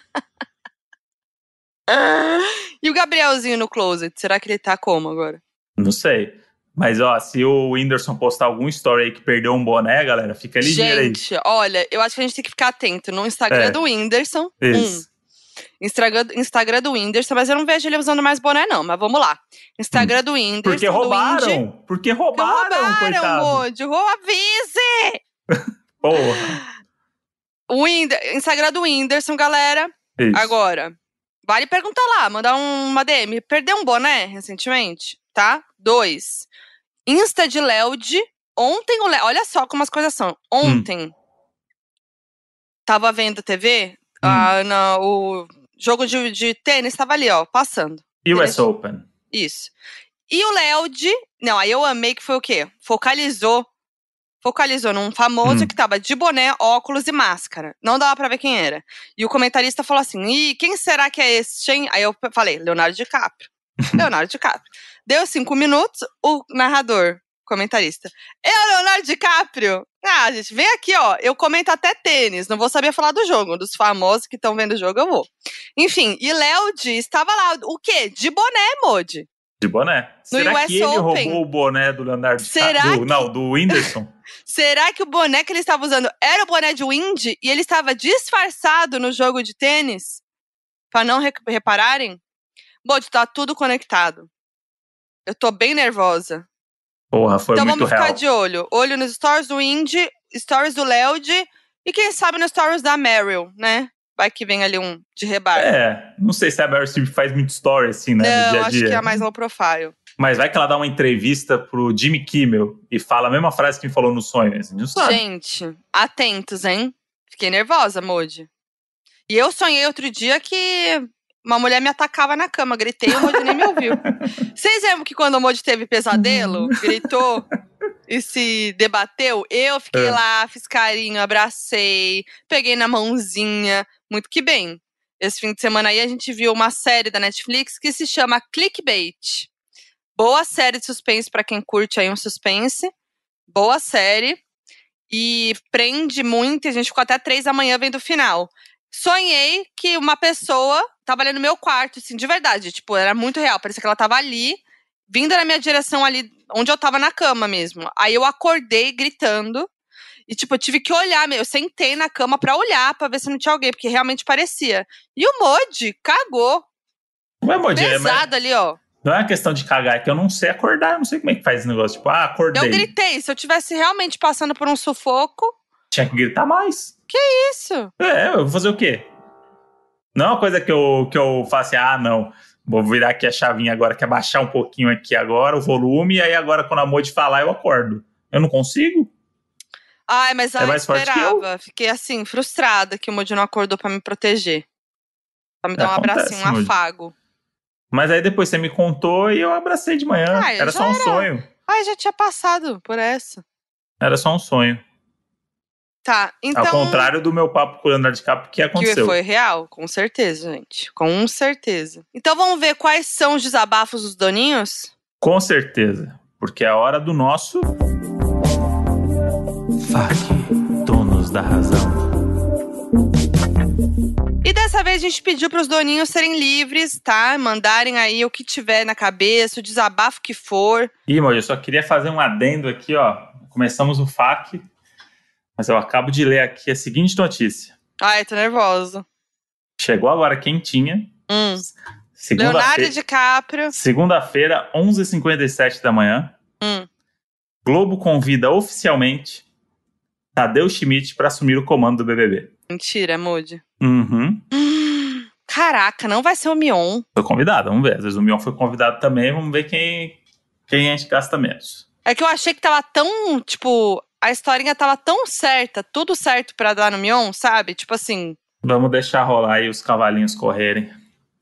B: E o Gabrielzinho no closet, será que ele tá como agora?
A: Não sei. Mas, ó, se o Whindersson postar algum story aí que perdeu um boné, galera, fica ligeiro aí.
B: Gente, olha, eu acho que a gente tem que ficar atento no Instagram
A: É.
B: do Whindersson.
A: Isso.
B: Um. Instagram, Instagram do Whindersson, mas eu não vejo ele usando mais boné, não. Mas vamos lá. Instagram do Whindersson.
A: Porque roubaram.
B: Indy.
A: Porque
B: Porque
A: roubaram,
B: roubaram,
A: coitado.
B: Rou- Avise!
A: Porra.
B: O Instagram do Whindersson, galera.
A: Isso.
B: Agora, vale perguntar lá, mandar um- uma DM. Perdeu um boné recentemente, tá? Dois. Insta de Leod. Ontem o. Olha só como as coisas são. Ontem. Tava vendo TV.
A: Hum.
B: ah, na- o jogo de, de tênis tava ali, ó, passando.
A: US Open.
B: Isso. E o Leod. Não, aí eu amei que foi o quê? Focalizou. Focalizou num famoso
A: Hum.
B: que tava de boné, óculos e máscara. Não dava pra ver quem era. E o comentarista falou assim: Ih, quem será que é esse, hein? Aí eu falei: Leonardo DiCaprio. Leonardo DiCaprio. Deu cinco minutos, o narrador, comentarista. É o Leonardo DiCaprio? Ah, gente, vem aqui, ó. Eu comento até tênis, não vou saber falar do jogo. Dos famosos que estão vendo o jogo, eu vou. Enfim, e Leod estava lá. O quê? De boné, Modi.
A: De boné.
B: No
A: Será
B: US
A: que ele
B: Open.
A: roubou o boné do Leonardo
B: Será
A: DiCaprio?
B: que-
A: Não, do Whindersson?
B: Será que o boné que ele estava usando era o boné de Windy e ele estava disfarçado no jogo de tênis? Pra não re- repararem? Modi, tá tudo conectado. Eu tô bem nervosa.
A: Porra, foi
B: então
A: muito
B: vamos
A: real.
B: ficar de olho. Olho nos stories do Indy, stories do Leod e quem sabe nos stories da Meryl, né? Vai que vem ali um de rebarba.
A: É, não sei se a Meryl Streep faz muito story assim, né, no
B: Não,
A: dia a
B: acho
A: dia.
B: que é mais low profile.
A: Mas vai que ela dá uma entrevista pro Jimmy Kimmel e fala a mesma frase que me falou no sonho. Assim, não sabe.
B: Gente, atentos, hein? Fiquei nervosa, Modi. E eu sonhei outro dia que uma mulher me atacava na cama. Gritei o Modi nem me ouviu. Vocês lembram que quando o Modi teve pesadelo, gritou e se debateu? Eu fiquei
A: É.
B: lá, fiz carinho, abracei, peguei na mãozinha. Muito que bem. Esse fim de semana aí a gente viu uma série da Netflix que se chama Clickbait. Boa série de suspense pra quem curte aí um suspense. Boa série. E prende muito, a gente ficou até três da manhã vendo o final. Sonhei que uma pessoa tava ali no meu quarto, assim, de verdade. Tipo, era muito real. Parecia que ela tava ali, vindo na minha direção ali, onde eu tava na cama mesmo. Aí eu acordei gritando. E, tipo, eu tive que olhar, eu sentei na cama pra olhar, pra ver se não tinha alguém, porque realmente parecia. E o Modi cagou.
A: Não é, Moody, é,
B: Pesado ali, ó.
A: não é uma questão de cagar, é que eu não sei acordar, eu não sei como é que faz esse negócio. Tipo, ah, acordei.
B: Eu gritei. Se eu tivesse realmente passando por um sufoco,
A: Tinha que gritar mais.
B: Isso.
A: É, eu vou fazer o quê? Não é uma coisa que eu, que eu faço assim, ah, não. Vou virar aqui a chavinha agora, que é baixar um pouquinho aqui agora, o volume, e aí agora, quando a Moody falar, eu acordo. Eu não consigo?
B: Ai, mas
A: É
B: ai, eu
A: que eu.
B: esperava. Fiquei assim, frustrada que o Moody não acordou pra me proteger. Pra me dar um
A: Acontece,
B: abracinho, um
A: Moody.
B: afago.
A: Mas aí depois você me contou e eu abracei de manhã.
B: Ah,
A: era só um
B: era.
A: sonho.
B: Ai, já tinha passado por essa.
A: Era só um sonho.
B: Tá, então.
A: Ao contrário do meu papo com o Leonardo DiCaprio, que
B: que
A: aconteceu.
B: foi real, com certeza, gente. Com certeza. Então vamos ver quais são os desabafos dos doninhos?
A: Com certeza. Porque é a hora do nosso. FAQ, donos da razão.
B: E dessa vez a gente pediu para os doninhos serem livres, tá? Mandarem aí o que tiver na cabeça, o desabafo que for.
A: Ih, Moody, eu só queria fazer um adendo aqui, ó. Começamos o FAQ, mas eu acabo de ler aqui a seguinte notícia.
B: Ai, tô nervosa.
A: Chegou agora quentinha.
B: Hum. Leonardo
A: Segunda-feira,
B: DiCaprio.
A: segunda-feira, 11h57 da manhã.
B: Hum.
A: Globo convida oficialmente Tadeu Schmidt para assumir o comando do BBB.
B: Mentira, Moody.
A: Uhum.
B: Hum, Caraca, não vai ser o Mion.
A: Foi convidado, vamos ver. Às vezes o Mion foi convidado também, vamos ver quem, quem a gente gasta menos.
B: É que eu achei que tava tão, tipo, a historinha tava tão certa, tudo certo pra dar no Mion, sabe? Tipo assim.
A: Vamos deixar rolar aí os cavalinhos correrem.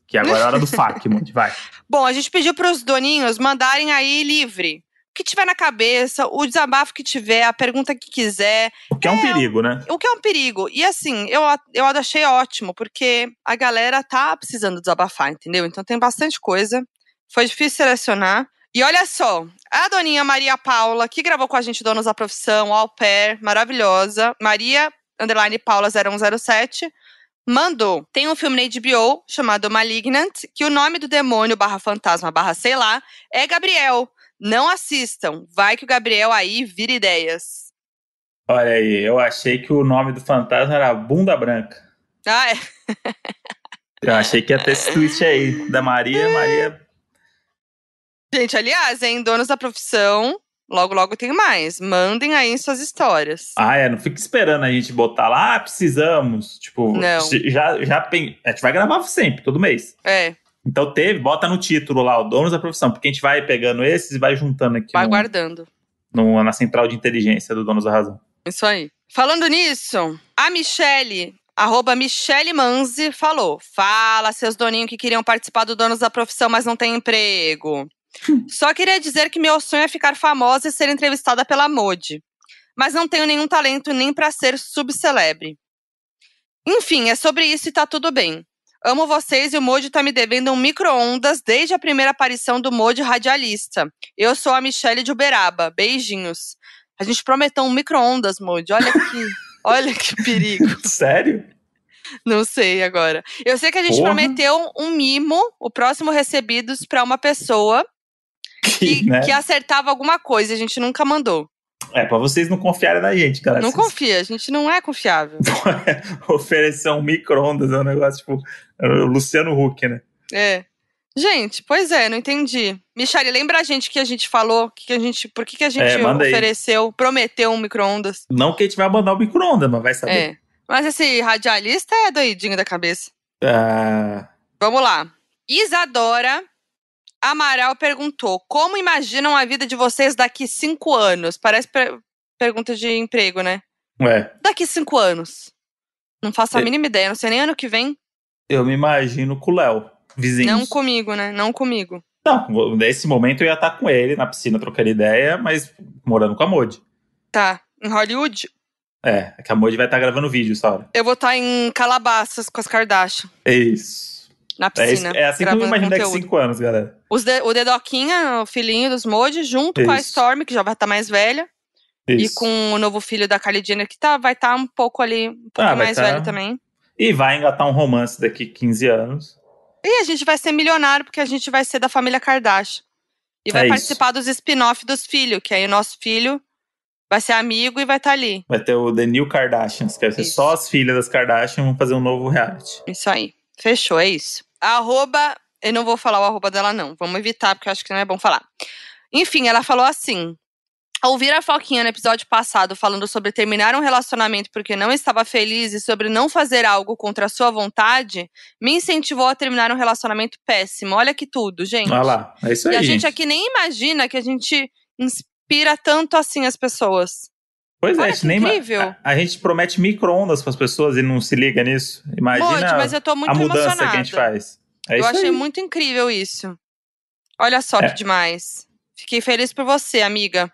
A: Que agora é hora do FAQ, Mundi, vai.
B: Bom, a gente pediu pros doninhos mandarem aí livre. O que tiver na cabeça, o desabafo que tiver, a pergunta que quiser.
A: O que é um
B: É,
A: perigo, né?
B: O que é um perigo. E assim, eu, eu achei ótimo, porque a galera tá precisando desabafar, entendeu? Então tem bastante coisa. Foi difícil selecionar. E olha só, a doninha Maria Paula, que gravou com a gente Donos da Profissão, Au Pair, maravilhosa. Maria underline paula0107, mandou. Tem um filme na HBO chamado Malignant, que o nome do demônio barra fantasma barra sei lá é Gabriel. Não assistam. Vai que o Gabriel aí vira ideias.
A: Olha aí, eu achei que o nome do fantasma era Bunda Branca.
B: Ah, é.
A: Eu achei que ia ter esse twist aí da Maria. Maria.
B: Gente, aliás, hein, donos da profissão, logo, logo tem mais. Mandem aí suas histórias.
A: Ah, é, não fica esperando a gente botar lá, ah, precisamos. Tipo,
B: Não.
A: já, já pen- a gente vai gravar sempre, todo mês.
B: É,
A: Então teve, bota no título lá, o donos da profissão, porque a gente vai pegando esses e vai juntando aqui
B: vai
A: no-
B: guardando.
A: no- na central de inteligência do Donos da Razão.
B: Isso aí. Falando nisso, a Michele, arroba Michele Manzi, falou: Fala, seus doninhos que queriam participar do Donos da Profissão, mas não têm emprego. Só queria dizer que meu sonho é ficar famosa e ser entrevistada pela Modi. Mas não tenho nenhum talento nem pra ser subcelebre. Enfim, é sobre isso e tá tudo bem. Amo vocês e o Modi tá me devendo um micro-ondas desde a primeira aparição do Modi radialista. Eu sou a Michele de Uberaba. Beijinhos. A gente prometeu um micro-ondas, Modi. Olha que, olha que perigo.
A: Sério?
B: Não sei agora. Eu sei que a gente
A: Porra.
B: prometeu um mimo, o próximo recebidos, pra uma pessoa que,
A: né?
B: que acertava alguma coisa. A gente nunca mandou.
A: É, pra vocês não confiarem na gente, cara.
B: Não
A: Vocês
B: confia, a gente não é confiável.
A: oferecer um micro-ondas é um negócio tipo é Luciano Huck, né?
B: É. Gente, pois é, não entendi. Michele, lembra a gente que a gente falou, que a gente, por que, que a gente
A: É, manda aí.
B: ofereceu, prometeu um micro-ondas?
A: Não que a gente vai mandar o micro-ondas, mas vai saber.
B: É. Mas esse radialista é doidinho da cabeça.
A: Ah,
B: Vamos lá. Isadora Amaral perguntou: Como imaginam a vida de vocês daqui cinco anos? Parece per- pergunta de emprego, né?
A: ué,
B: Daqui cinco anos. Não faço a
A: É.
B: mínima ideia, não sei nem ano que vem.
A: eu me imagino com o Léo, vizinho.
B: Não comigo, né? Não comigo.
A: Não, nesse momento eu ia estar com ele na piscina trocando ideia, mas morando com a Modi.
B: Tá. Em Hollywood,
A: É, é que a Modi vai estar gravando vídeo essa hora.
B: eu vou estar em Calabasas com as Kardashian,
A: É isso.
B: Na
A: É, isso,
B: piscina.
A: é assim que eu imagino daqui
B: conteúdo.
A: cinco anos, galera.
B: Os de- o Dedoquinha, o filhinho dos Modi, junto com a
A: Isso.
B: Storm, que já vai estar mais velha.
A: Isso.
B: E com o novo filho da Kylie Jenner, que tá, vai estar um pouco ali, um pouquinho
A: Ah,
B: mais
A: tá-
B: velho também.
A: E vai engatar um romance daqui 15 anos.
B: E a gente vai ser milionário porque a gente vai ser da família Kardashian. E vai
A: É isso.
B: participar dos spin-off dos filhos, que aí o nosso filho vai ser amigo e vai estar ali.
A: Vai ter o The New Kardashians, que vai ser
B: Isso.
A: só as filhas das Kardashian vão fazer um novo reality.
B: Isso aí. Fechou, é isso. Arroba. Eu não vou falar o arroba dela, não. Vamos evitar, porque eu acho que não é bom falar. Enfim, ela falou assim. Ao ouvir a Foquinha no episódio passado falando sobre terminar um relacionamento porque não estava feliz e sobre não fazer algo contra a sua vontade, me incentivou a terminar um relacionamento péssimo. Olha que tudo, gente.
A: Olha lá, é isso aí,
B: E a gente
A: gente.
B: aqui nem imagina que a gente inspira tanto assim as pessoas.
A: Pois é,
B: Olha
A: gente
B: que
A: nem
B: incrível.
A: A, a gente promete micro-ondas pras pessoas e não se liga nisso. Imagina
B: Monte, mas eu tô muito
A: a mudança
B: emocionada.
A: que a gente faz. É
B: eu
A: isso
B: achei
A: aí.
B: muito incrível isso. Olha só
A: É.
B: que demais. Fiquei feliz por você, amiga.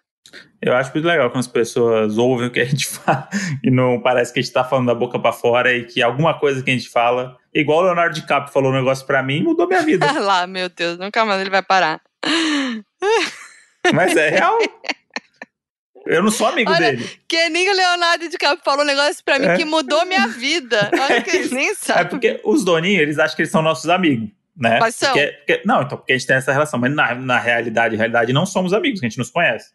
A: Eu acho muito legal quando as pessoas ouvem o que a gente fala e não parece que a gente tá falando da boca pra fora e que alguma coisa que a gente fala, igual o Leonardo DiCaprio falou um negócio pra mim, mudou minha vida.
B: Lá, meu Deus, nunca mais ele vai parar.
A: Mas é real. Eu não sou amigo
B: Olha,
A: dele.
B: Que nem o Leonardo DiCaprio falou um negócio pra mim
A: É.
B: que mudou minha vida. Olha que ele nem
A: É
B: sabe.
A: porque os doninhos, eles acham que eles são nossos amigos, né?
B: Mas são.
A: Porque- porque- não, então, porque a gente tem essa relação. Mas na, na realidade, na realidade, não somos amigos, a gente nos conhece.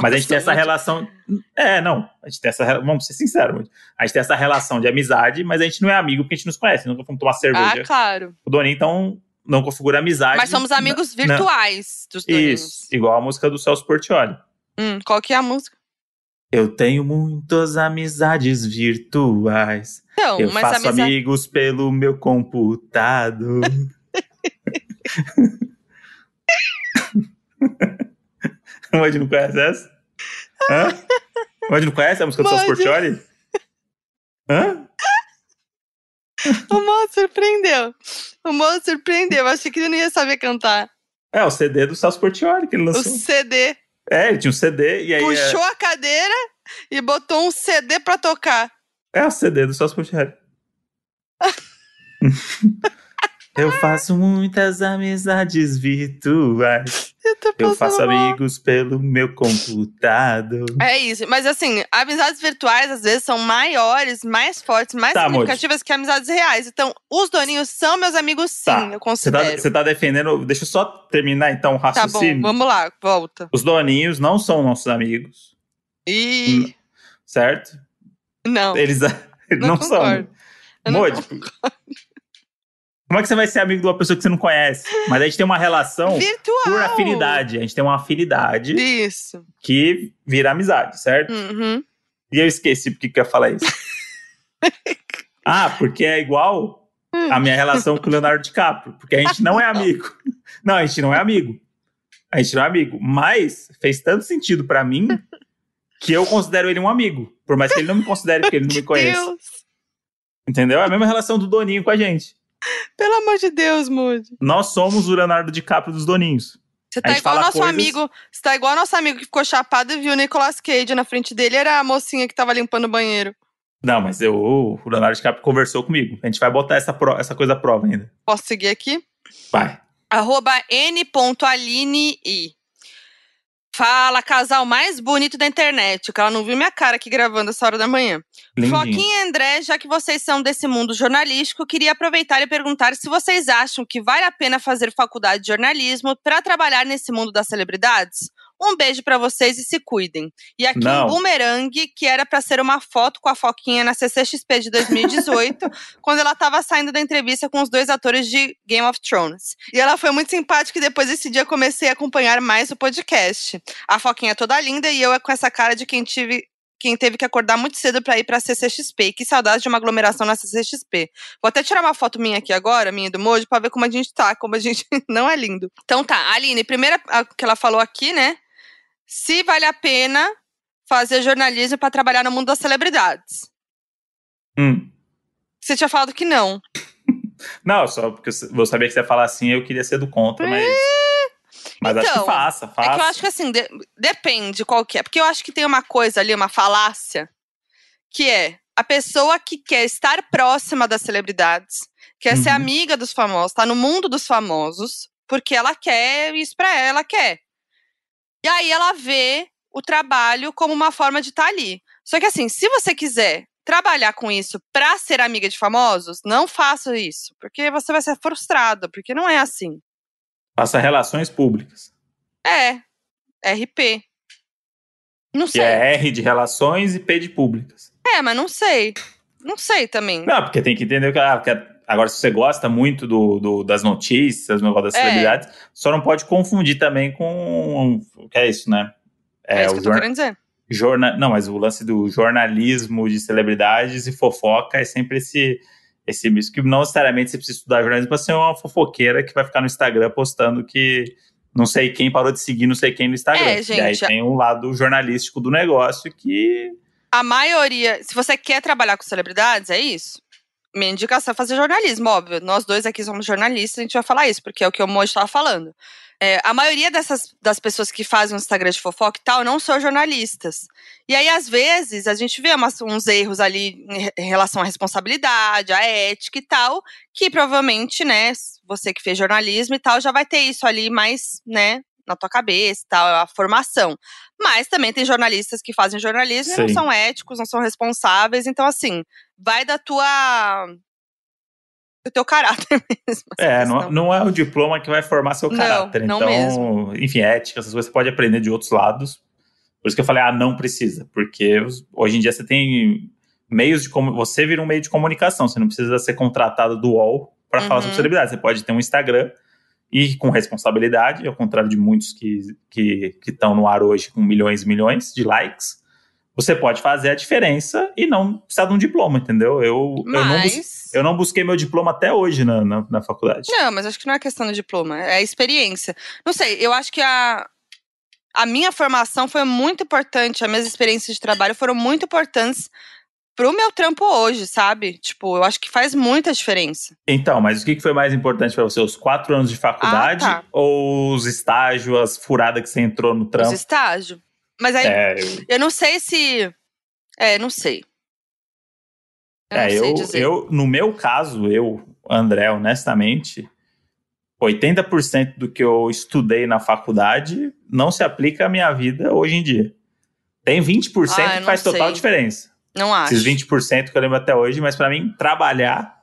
A: Mas a gente tem essa relação. É, não. A gente tem essa. Vamos ser sinceros. A gente tem essa relação de amizade, mas a gente não é amigo porque a gente nos conhece. Nunca fomos tomar
B: Ah,
A: cerveja.
B: claro.
A: O Doninho, então, não configura amizade.
B: Mas somos amigos
A: Não.
B: virtuais dos doninhos.
A: Isso. Igual a música do Celso Portioli.
B: Hum, qual que é a música?
A: Eu tenho muitas amizades virtuais.
B: Então,
A: Eu
B: mas
A: faço
B: amizade.
A: amigos pelo meu computador. O Modi não conhece essa? Hã? O Modi não conhece a música do Celso
B: Modi.
A: Portioli? Hã?
B: O moço surpreendeu. O moço surpreendeu. Eu achei que ele não ia saber cantar.
A: É, o CD do Celso Portioli que ele
B: O
A: lançou.
B: CD.
A: É, ele tinha um CD e aí...
B: Puxou a cadeira e botou um CD pra tocar.
A: É, é o CD do Celso Portioli. Eu faço muitas amizades virtuais.
B: Eu,
A: Eu faço
B: mal.
A: amigos pelo meu computador.
B: É isso, mas assim, amizades virtuais às vezes são maiores, mais fortes, mais
A: Tá,
B: significativas que amizades reais. Então, os doninhos são meus amigos, sim,
A: Tá,
B: eu
A: tá,
B: considero.
A: você tá defendendo. Deixa eu só terminar então o
B: Tá bom,
A: raciocínio.
B: vamos lá, volta.
A: Os doninhos não são nossos amigos,
B: Ih,
A: certo?
B: não.
A: Eles eles não, são.
B: concordo.
A: Como é que você vai ser amigo de uma pessoa que você não conhece? Mas a gente tem uma relação
B: Virtual.
A: por afinidade. A gente tem uma afinidade
B: Isso.
A: que vira amizade, certo?
B: Uhum.
A: E eu esqueci porque que eu ia falar isso. ah, porque é igual a minha relação com o Leonardo DiCaprio. Porque a gente não é amigo. Não, a gente não é amigo. A gente não é amigo. Mas fez tanto sentido pra mim que eu considero ele um amigo. Por mais que ele não me considere, porque ele não me conhece.
B: Deus.
A: Entendeu? É a mesma relação do Doninho com a gente.
B: Pelo amor de Deus, Moody.
A: Nós somos o Leonardo DiCaprio dos Doninhos.
B: Você tá igual nosso
A: coisas-
B: amigo. Você tá igual nosso amigo que ficou chapado e viu o Nicolas Cage na frente dele. Era a mocinha que tava limpando o banheiro.
A: Não, mas eu, o Leonardo DiCaprio conversou comigo. A gente vai botar essa, pro- essa coisa à prova ainda.
B: Posso seguir aqui?
A: Vai.
B: Arroba n.alinei. Fala, casal mais bonito da internet. Que ela não viu minha cara aqui gravando essa hora da manhã.
A: Lindinho.
B: Floquinha e André, já que vocês são desse mundo jornalístico, queria aproveitar e perguntar se vocês acham que vale a pena fazer faculdade de jornalismo para trabalhar nesse mundo das celebridades. Um beijo pra vocês e se cuidem. E aqui
A: Não.
B: um boomerang que era pra ser uma foto com a Foquinha na CCXP de 2018, quando ela tava saindo da entrevista com os dois atores de Game of Thrones. E ela foi muito simpática e depois desse dia comecei a acompanhar mais o podcast. A Foquinha é toda linda e eu é com essa cara de quem tive quem teve que acordar muito cedo pra ir pra CCXP. E Que saudade de uma aglomeração na CCXP. Vou até tirar uma foto minha aqui agora, minha do Moji, pra ver como a gente tá, como a gente não é lindo. Então tá, Aline, primeira a- que ela falou aqui, né? Se vale a pena fazer jornalismo pra trabalhar no mundo das celebridades.
A: Hum.
B: Você tinha falado que não.
A: Não, só porque eu saber que você ia falar assim, eu queria ser do contra, mas. Mas acho
B: Então,
A: que faça, faça.
B: É que eu acho que assim, de- depende qual que é. Porque eu acho que tem uma coisa ali, uma falácia, que é a pessoa que quer estar próxima das celebridades, quer ser
A: Uhum.
B: amiga dos famosos, tá no mundo dos famosos, porque ela quer isso pra ela, ela quer. E aí ela vê o trabalho como uma forma de estar ali. Só que assim, se você quiser trabalhar com isso pra ser amiga de famosos, não faça isso, porque você vai ser frustrado, porque não é assim.
A: Faça relações públicas.
B: É, RP. Não
A: Que
B: sei.
A: é R de relações e P de públicas.
B: É, mas não sei. Não sei também.
A: Não, porque tem que entender que, ah, porque agora, se você gosta muito do, do- das notícias, do negócio das
B: É.
A: celebridades, só não pode confundir também com. O que é isso, né?
B: É, isso
A: o
B: que eu tô querendo dizer.
A: jorna- Não, mas o lance do jornalismo de celebridades e fofoca é sempre esse. Esse misto que não necessariamente você precisa estudar jornalismo para ser uma fofoqueira que vai ficar no Instagram postando que não sei quem parou de seguir não sei quem no Instagram.
B: É,
A: E aí
B: gente,
A: tem um lado jornalístico do negócio que
B: A maioria, se você quer trabalhar com celebridades, é isso. Minha indicação é fazer jornalismo, óbvio. Nós dois aqui somos jornalistas, a gente vai falar isso, porque é o que o Moji estava falando. É, a maioria dessas das pessoas que fazem um Instagram de fofoca e tal não são jornalistas. E aí, às vezes, a gente vê umas- uns erros ali em re- em relação à responsabilidade, à ética e tal, que provavelmente, né, você que fez jornalismo e tal, já vai ter isso ali mais, né, na tua cabeça e tal, a formação. Mas também tem jornalistas que fazem jornalismo e não
A: Sim.
B: são éticos, não são responsáveis. Então, assim, vai da tua. do teu caráter mesmo.
A: É, não, não é o diploma que vai formar seu
B: Não,
A: caráter.
B: não
A: então,
B: mesmo.
A: enfim, ética, essas coisas você pode aprender de outros lados. Por isso que eu falei, ah, não precisa. Porque hoje em dia você tem meios de você vira um meio de comunicação. Você não precisa ser contratado do UOL para falar
B: Uhum.
A: sobre celebridade. Você pode ter um Instagram e com responsabilidade, ao contrário de muitos que que estão no ar hoje com milhões e milhões de likes. Você pode fazer a diferença e não precisar de um diploma, entendeu? Eu, eu, não, bus-
B: Mas.
A: eu não busquei meu diploma até hoje na, na, na faculdade.
B: Não, mas acho que não é questão do diploma, é a experiência. Não sei, eu acho que a, a minha formação foi muito importante, as minhas experiências de trabalho foram muito importantes pro meu trampo hoje, sabe? Tipo, eu acho que faz muita diferença.
A: Então, mas o que foi mais importante pra você? Os quatro anos de faculdade
B: Ah, tá.
A: ou os estágios, as furadas que você entrou no
B: Os
A: trampo?
B: estágios. Mas aí,
A: É,
B: eu não sei se. É, não sei. Eu
A: é,
B: não sei
A: eu, eu, no meu caso, eu, André, honestamente, 80% do que eu estudei na faculdade não se aplica à minha vida hoje em dia. Tem 20%
B: Ah, eu
A: que faz
B: não
A: total
B: sei.
A: diferença.
B: Não acho.
A: Esses 20% que eu lembro até hoje, mas para mim, trabalhar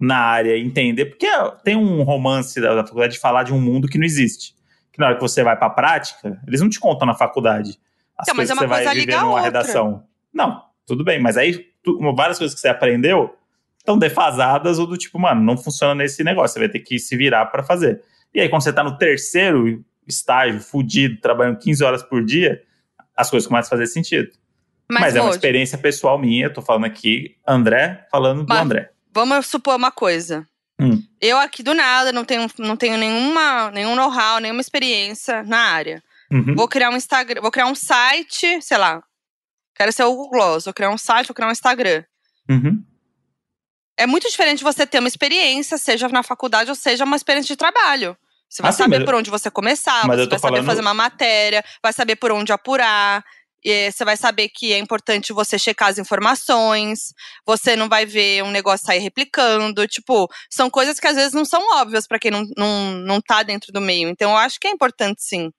A: na área, entender, porque tem um romance da, da faculdade de falar de um mundo que não existe. Que na hora que você vai pra prática, eles não te contam na faculdade as
B: Então, mas
A: coisas
B: é
A: que
B: uma
A: você vai viver numa
B: outra.
A: redação. Não, tudo bem, mas aí tu- várias coisas que você aprendeu estão defasadas ou do tipo, mano, não funciona nesse negócio, você vai ter que se virar para fazer. E aí, quando você tá no terceiro estágio, fudido, trabalhando 15 horas por dia, as coisas começam a fazer sentido. Mas,
B: Mas,
A: é uma experiência pessoal minha, eu tô falando aqui, André falando do
B: Mas-
A: André.
B: vamos supor uma coisa.
A: Hum.
B: Eu aqui do nada não tenho, não tenho nenhuma, nenhum know-how, nenhuma experiência na área.
A: Uhum.
B: Vou criar um Instagram, vou criar um site, sei lá. Quero ser o Google Gloss, vou criar um site, vou criar um Instagram.
A: Uhum.
B: É muito diferente você ter uma experiência, seja na faculdade ou seja uma experiência de trabalho. Você vai
A: Ah, sim,
B: saber
A: mas-
B: por onde você começar, você vai saber
A: falando-
B: fazer uma matéria, vai saber por onde apurar. E você vai saber que é importante você checar as informações, você não vai ver um negócio sair replicando. Tipo, são coisas que às vezes não são óbvias pra quem não, não, não tá dentro do meio. Então eu acho que é importante sim.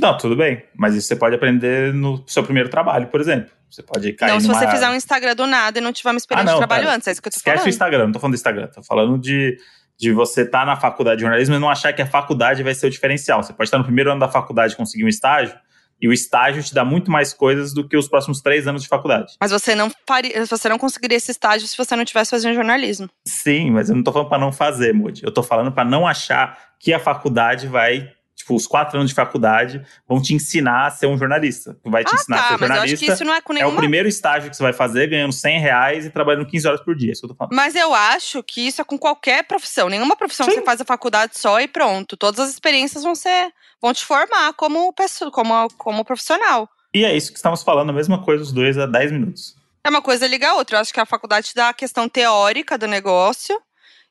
A: Não, tudo bem. Mas isso você pode aprender no seu primeiro trabalho, por exemplo. Você pode cair
B: não, se
A: numa...
B: você fizer um Instagram do nada e não tiver uma experiência
A: Ah, não,
B: de trabalho
A: pera.
B: antes, é isso que eu tô
A: Esquece o
B: falando.
A: Instagram, não tô falando do Instagram. Tô falando de, de você estar na faculdade de jornalismo e não achar que a faculdade vai ser o diferencial. Você pode estar no primeiro ano da faculdade e conseguir um estágio, e o estágio te dá muito mais coisas do que os próximos três anos de faculdade.
B: Mas você não faria, você não conseguiria esse estágio se você não tivesse fazendo jornalismo.
A: Sim, mas eu não tô falando pra não fazer, Moody. Eu tô falando pra não achar que a faculdade vai. Tipo, os quatro anos de faculdade vão te ensinar a ser um jornalista. Vai te
B: Ah,
A: ensinar a
B: tá,
A: ser
B: mas eu acho
A: jornalista.
B: que isso não é com
A: É o
B: nenhuma.
A: primeiro estágio que você vai fazer ganhando 100 reais e trabalhando 15 horas por dia. É isso que eu tô falando.
B: Mas eu acho que isso é com qualquer profissão. Nenhuma profissão
A: Sim.
B: você faz a faculdade só e pronto. Todas as experiências vão ser, vão te formar como pessoa, como, como profissional.
A: E é isso que estamos falando, a mesma coisa os dois há 10 minutos.
B: É uma coisa liga a outra. Eu acho que a faculdade te dá a questão teórica do negócio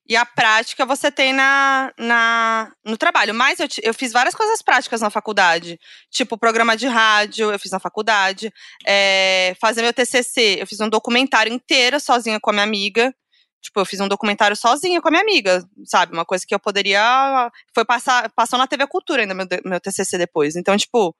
B: e a prática você tem na, na, no trabalho. Mas eu, eu fiz várias coisas práticas na faculdade. Tipo, programa de rádio, eu fiz na faculdade. É, fazer meu TCC, eu fiz um documentário inteiro sozinha com a minha amiga. Tipo, eu fiz um documentário sozinha com a minha amiga, sabe? Uma coisa que eu poderia. Foi passar. Passou na TV Cultura ainda, meu, meu TCC depois. Então, tipo,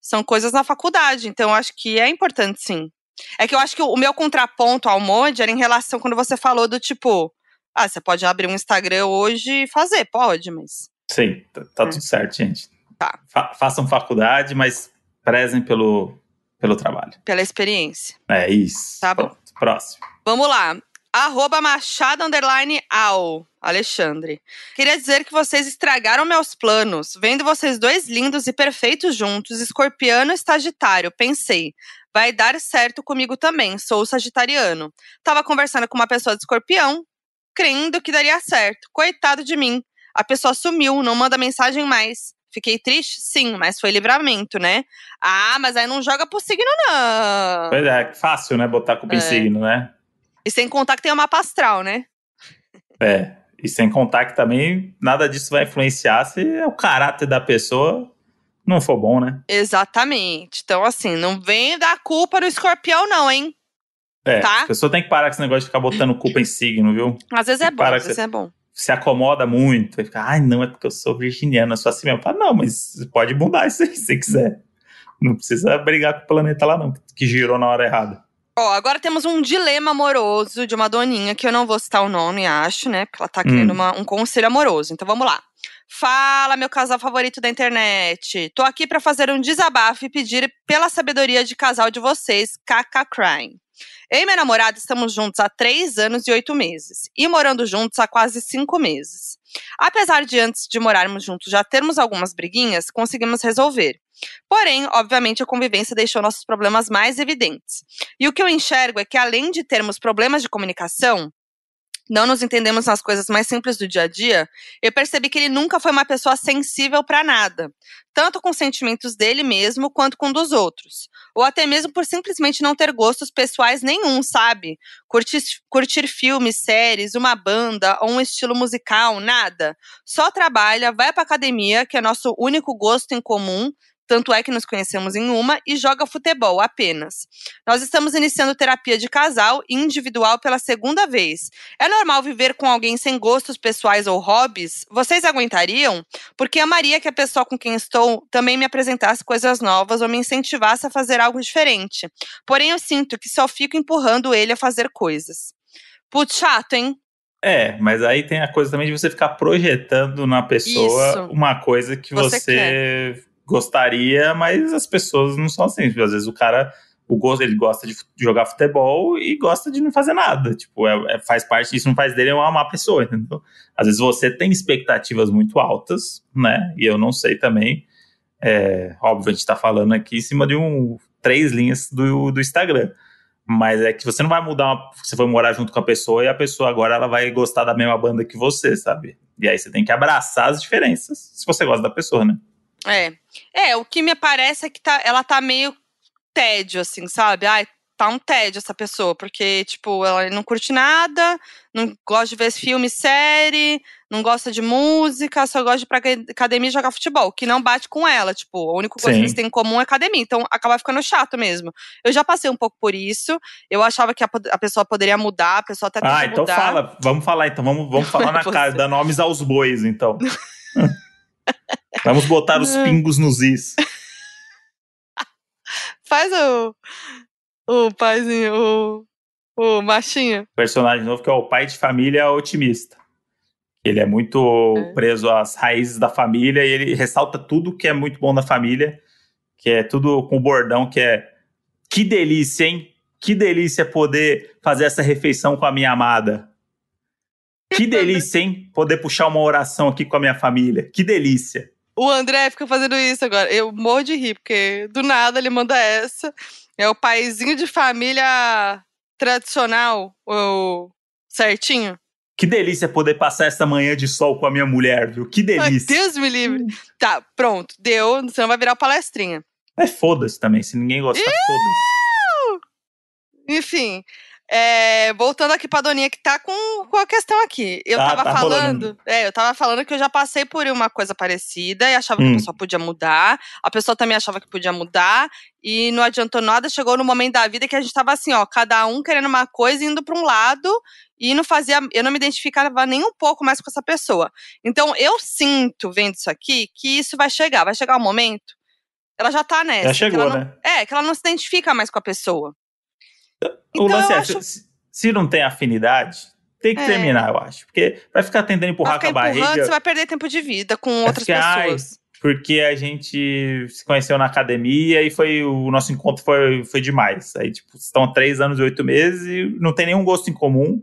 B: são coisas na faculdade. Então, eu acho que é importante, sim. É que eu acho que o meu contraponto ao Mod era em relação quando você falou do tipo. Ah, você pode abrir um Instagram hoje e fazer, pode, mas.
A: Sim, tá, tá
B: É.
A: tudo certo, gente.
B: Tá.
A: Fa- façam faculdade, mas prezem pelo, pelo trabalho.
B: Pela experiência.
A: É isso.
B: Tá bom.
A: Pronto, Próximo.
B: Vamos lá. Arroba Machado Underline Al. Alexandre. Queria dizer que vocês estragaram meus planos. Vendo vocês dois lindos e perfeitos juntos, escorpiano e sagitário, pensei. Vai dar certo comigo também, sou sagitariano. Tava conversando com uma pessoa de escorpião, crendo que daria certo. Coitado de mim. A pessoa sumiu, não manda mensagem mais. Fiquei triste? Sim, mas foi livramento, né? Ah, mas aí não joga pro signo, não.
A: Pois é, fácil, né? Botar culpa em
B: É.
A: signo, né?
B: E sem contar que tem o mapa astral, né?
A: É. E sem contar que também nada disso vai influenciar se o caráter da pessoa não for bom, né?
B: Exatamente. Então, assim, não vem dar culpa no escorpião, não, hein?
A: É.
B: Tá.
A: A pessoa tem que parar com esse negócio de ficar botando culpa em signo, viu?
B: Às vezes é bom,
A: Para
B: às vezes é bom.
A: Se acomoda muito. E fica, ai, não, é porque eu sou virginiana, sou assim mesmo. Fala, não, mas pode mudar isso aí se você quiser. Não precisa brigar com o planeta lá, não, que girou na hora errada.
B: Ó, agora temos um dilema amoroso de uma doninha, que eu não vou citar o nome, acho, né? Porque ela tá querendo
A: Hum.
B: uma- um conselho amoroso. Então vamos lá. Fala, meu casal favorito da internet. Tô aqui pra fazer um desabafo e pedir pela sabedoria de casal de vocês, Kaka Crime. Eu e minha namorada estamos juntos há três anos e oito meses. E morando juntos há quase cinco meses. Apesar de antes de morarmos juntos já termos algumas briguinhas, conseguimos resolver. Porém, obviamente, a convivência deixou nossos problemas mais evidentes. E o que eu enxergo é que, além de termos problemas de comunicação, não nos entendemos nas coisas mais simples do dia a dia, eu percebi que ele nunca foi uma pessoa sensível para nada, tanto com os sentimentos dele mesmo quanto com dos outros, ou até mesmo por simplesmente não ter gostos pessoais nenhum, sabe? Curtir, curtir filmes, séries, uma banda ou um estilo musical, nada. Só trabalha, vai pra academia, que é nosso único gosto em comum, tanto é que nos conhecemos em uma, e joga futebol apenas. Nós estamos iniciando terapia de casal e individual pela segunda vez. É normal viver com alguém sem gostos pessoais ou hobbies? Vocês aguentariam? Porque amaria que a pessoa com quem estou também me apresentasse coisas novas ou me incentivasse a fazer algo diferente. Porém, eu sinto que só fico empurrando ele a fazer coisas. Putz, chato, hein?
A: É, mas aí tem a coisa também de você ficar projetando na pessoa
B: Isso.
A: uma coisa que
B: Você
A: você, gostaria, mas as pessoas não são assim. Tipo, Às vezes o cara, o gosto, ele gosta de jogar futebol e gosta de não fazer nada. Tipo, é, é- faz parte, isso não faz dele uma má pessoa, entendeu? Às vezes você tem expectativas muito altas, né? E eu não sei também. É, óbvio, a gente tá falando aqui em cima de um três linhas do, do Instagram. Mas é que você não vai mudar, uma, você foi morar junto com a pessoa e a pessoa agora ela vai gostar da mesma banda que você, sabe? E aí você tem que abraçar as diferenças, se você gosta da pessoa, né?
B: É. É, o que me parece é que tá, ela tá meio tédio, assim, sabe? Ai, tá um tédio essa pessoa, porque, tipo, ela não curte nada, não gosta de ver filme, série, não gosta de música, só gosta de ir pra aca- academia e jogar futebol, que não bate com ela, tipo, o único gosto que eles têm em comum é academia, então acaba ficando chato mesmo. Eu já passei um pouco por isso, eu achava que a, a pessoa poderia mudar, a pessoa até
A: Ah, então
B: mudar.
A: fala, vamos falar então, vamos, vamos falar na cara, dar nomes aos bois, então. vamos botar os pingos nos is.
B: Faz o, o paizinho, o, o machinho.
A: Personagem novo que é o pai de família otimista. Ele é muito
B: É.
A: preso às raízes da família e ele ressalta tudo que é muito bom na família, que é tudo com bordão que é que delícia, hein? Que delícia poder fazer essa refeição com a minha amada. Que delícia, hein? Poder puxar uma oração aqui com a minha família. Que delícia.
B: O André fica fazendo isso agora. Eu morro de rir, porque do nada ele manda essa. É o paizinho de família tradicional, o certinho.
A: Que delícia poder passar essa manhã de sol com a minha mulher, viu? Que
B: Ai,
A: delícia.
B: Deus me livre. Tá, pronto. Deu, você não vai virar palestrinha.
A: É foda-se também, se ninguém gostar, foda-se.
B: Enfim, é, voltando aqui pra Doninha, que tá com, com a questão aqui. Eu
A: Tá,
B: tava
A: tá
B: falando.
A: rolando.
B: É, eu tava falando que eu já passei por uma coisa parecida e achava que
A: Hum.
B: a pessoa podia mudar. A pessoa também achava que podia mudar. E não adiantou nada. Chegou no momento da vida que a gente tava assim, ó, cada um querendo uma coisa, indo pra um lado. E não fazia. Eu não me identificava nem um pouco mais com essa pessoa. Então, eu sinto, vendo isso aqui, que isso vai chegar. Vai chegar um momento. Ela já tá nessa.
A: Já
B: que
A: chegou,
B: não-
A: né?
B: É, que ela não se identifica mais com a pessoa.
A: O
B: Então,
A: lance
B: eu
A: é,
B: acho-
A: se, se não tem afinidade, tem que
B: É.
A: terminar, eu acho. Porque vai ficar tentando empurrar
B: Vai
A: com a
B: ficar
A: barriga.
B: você vai perder tempo de vida com
A: Vai
B: outras
A: ficar, ai,
B: pessoas.
A: porque a gente se conheceu na academia e foi o nosso encontro foi, foi demais. Aí, tipo, estão há três anos e oito meses e não tem nenhum gosto em comum.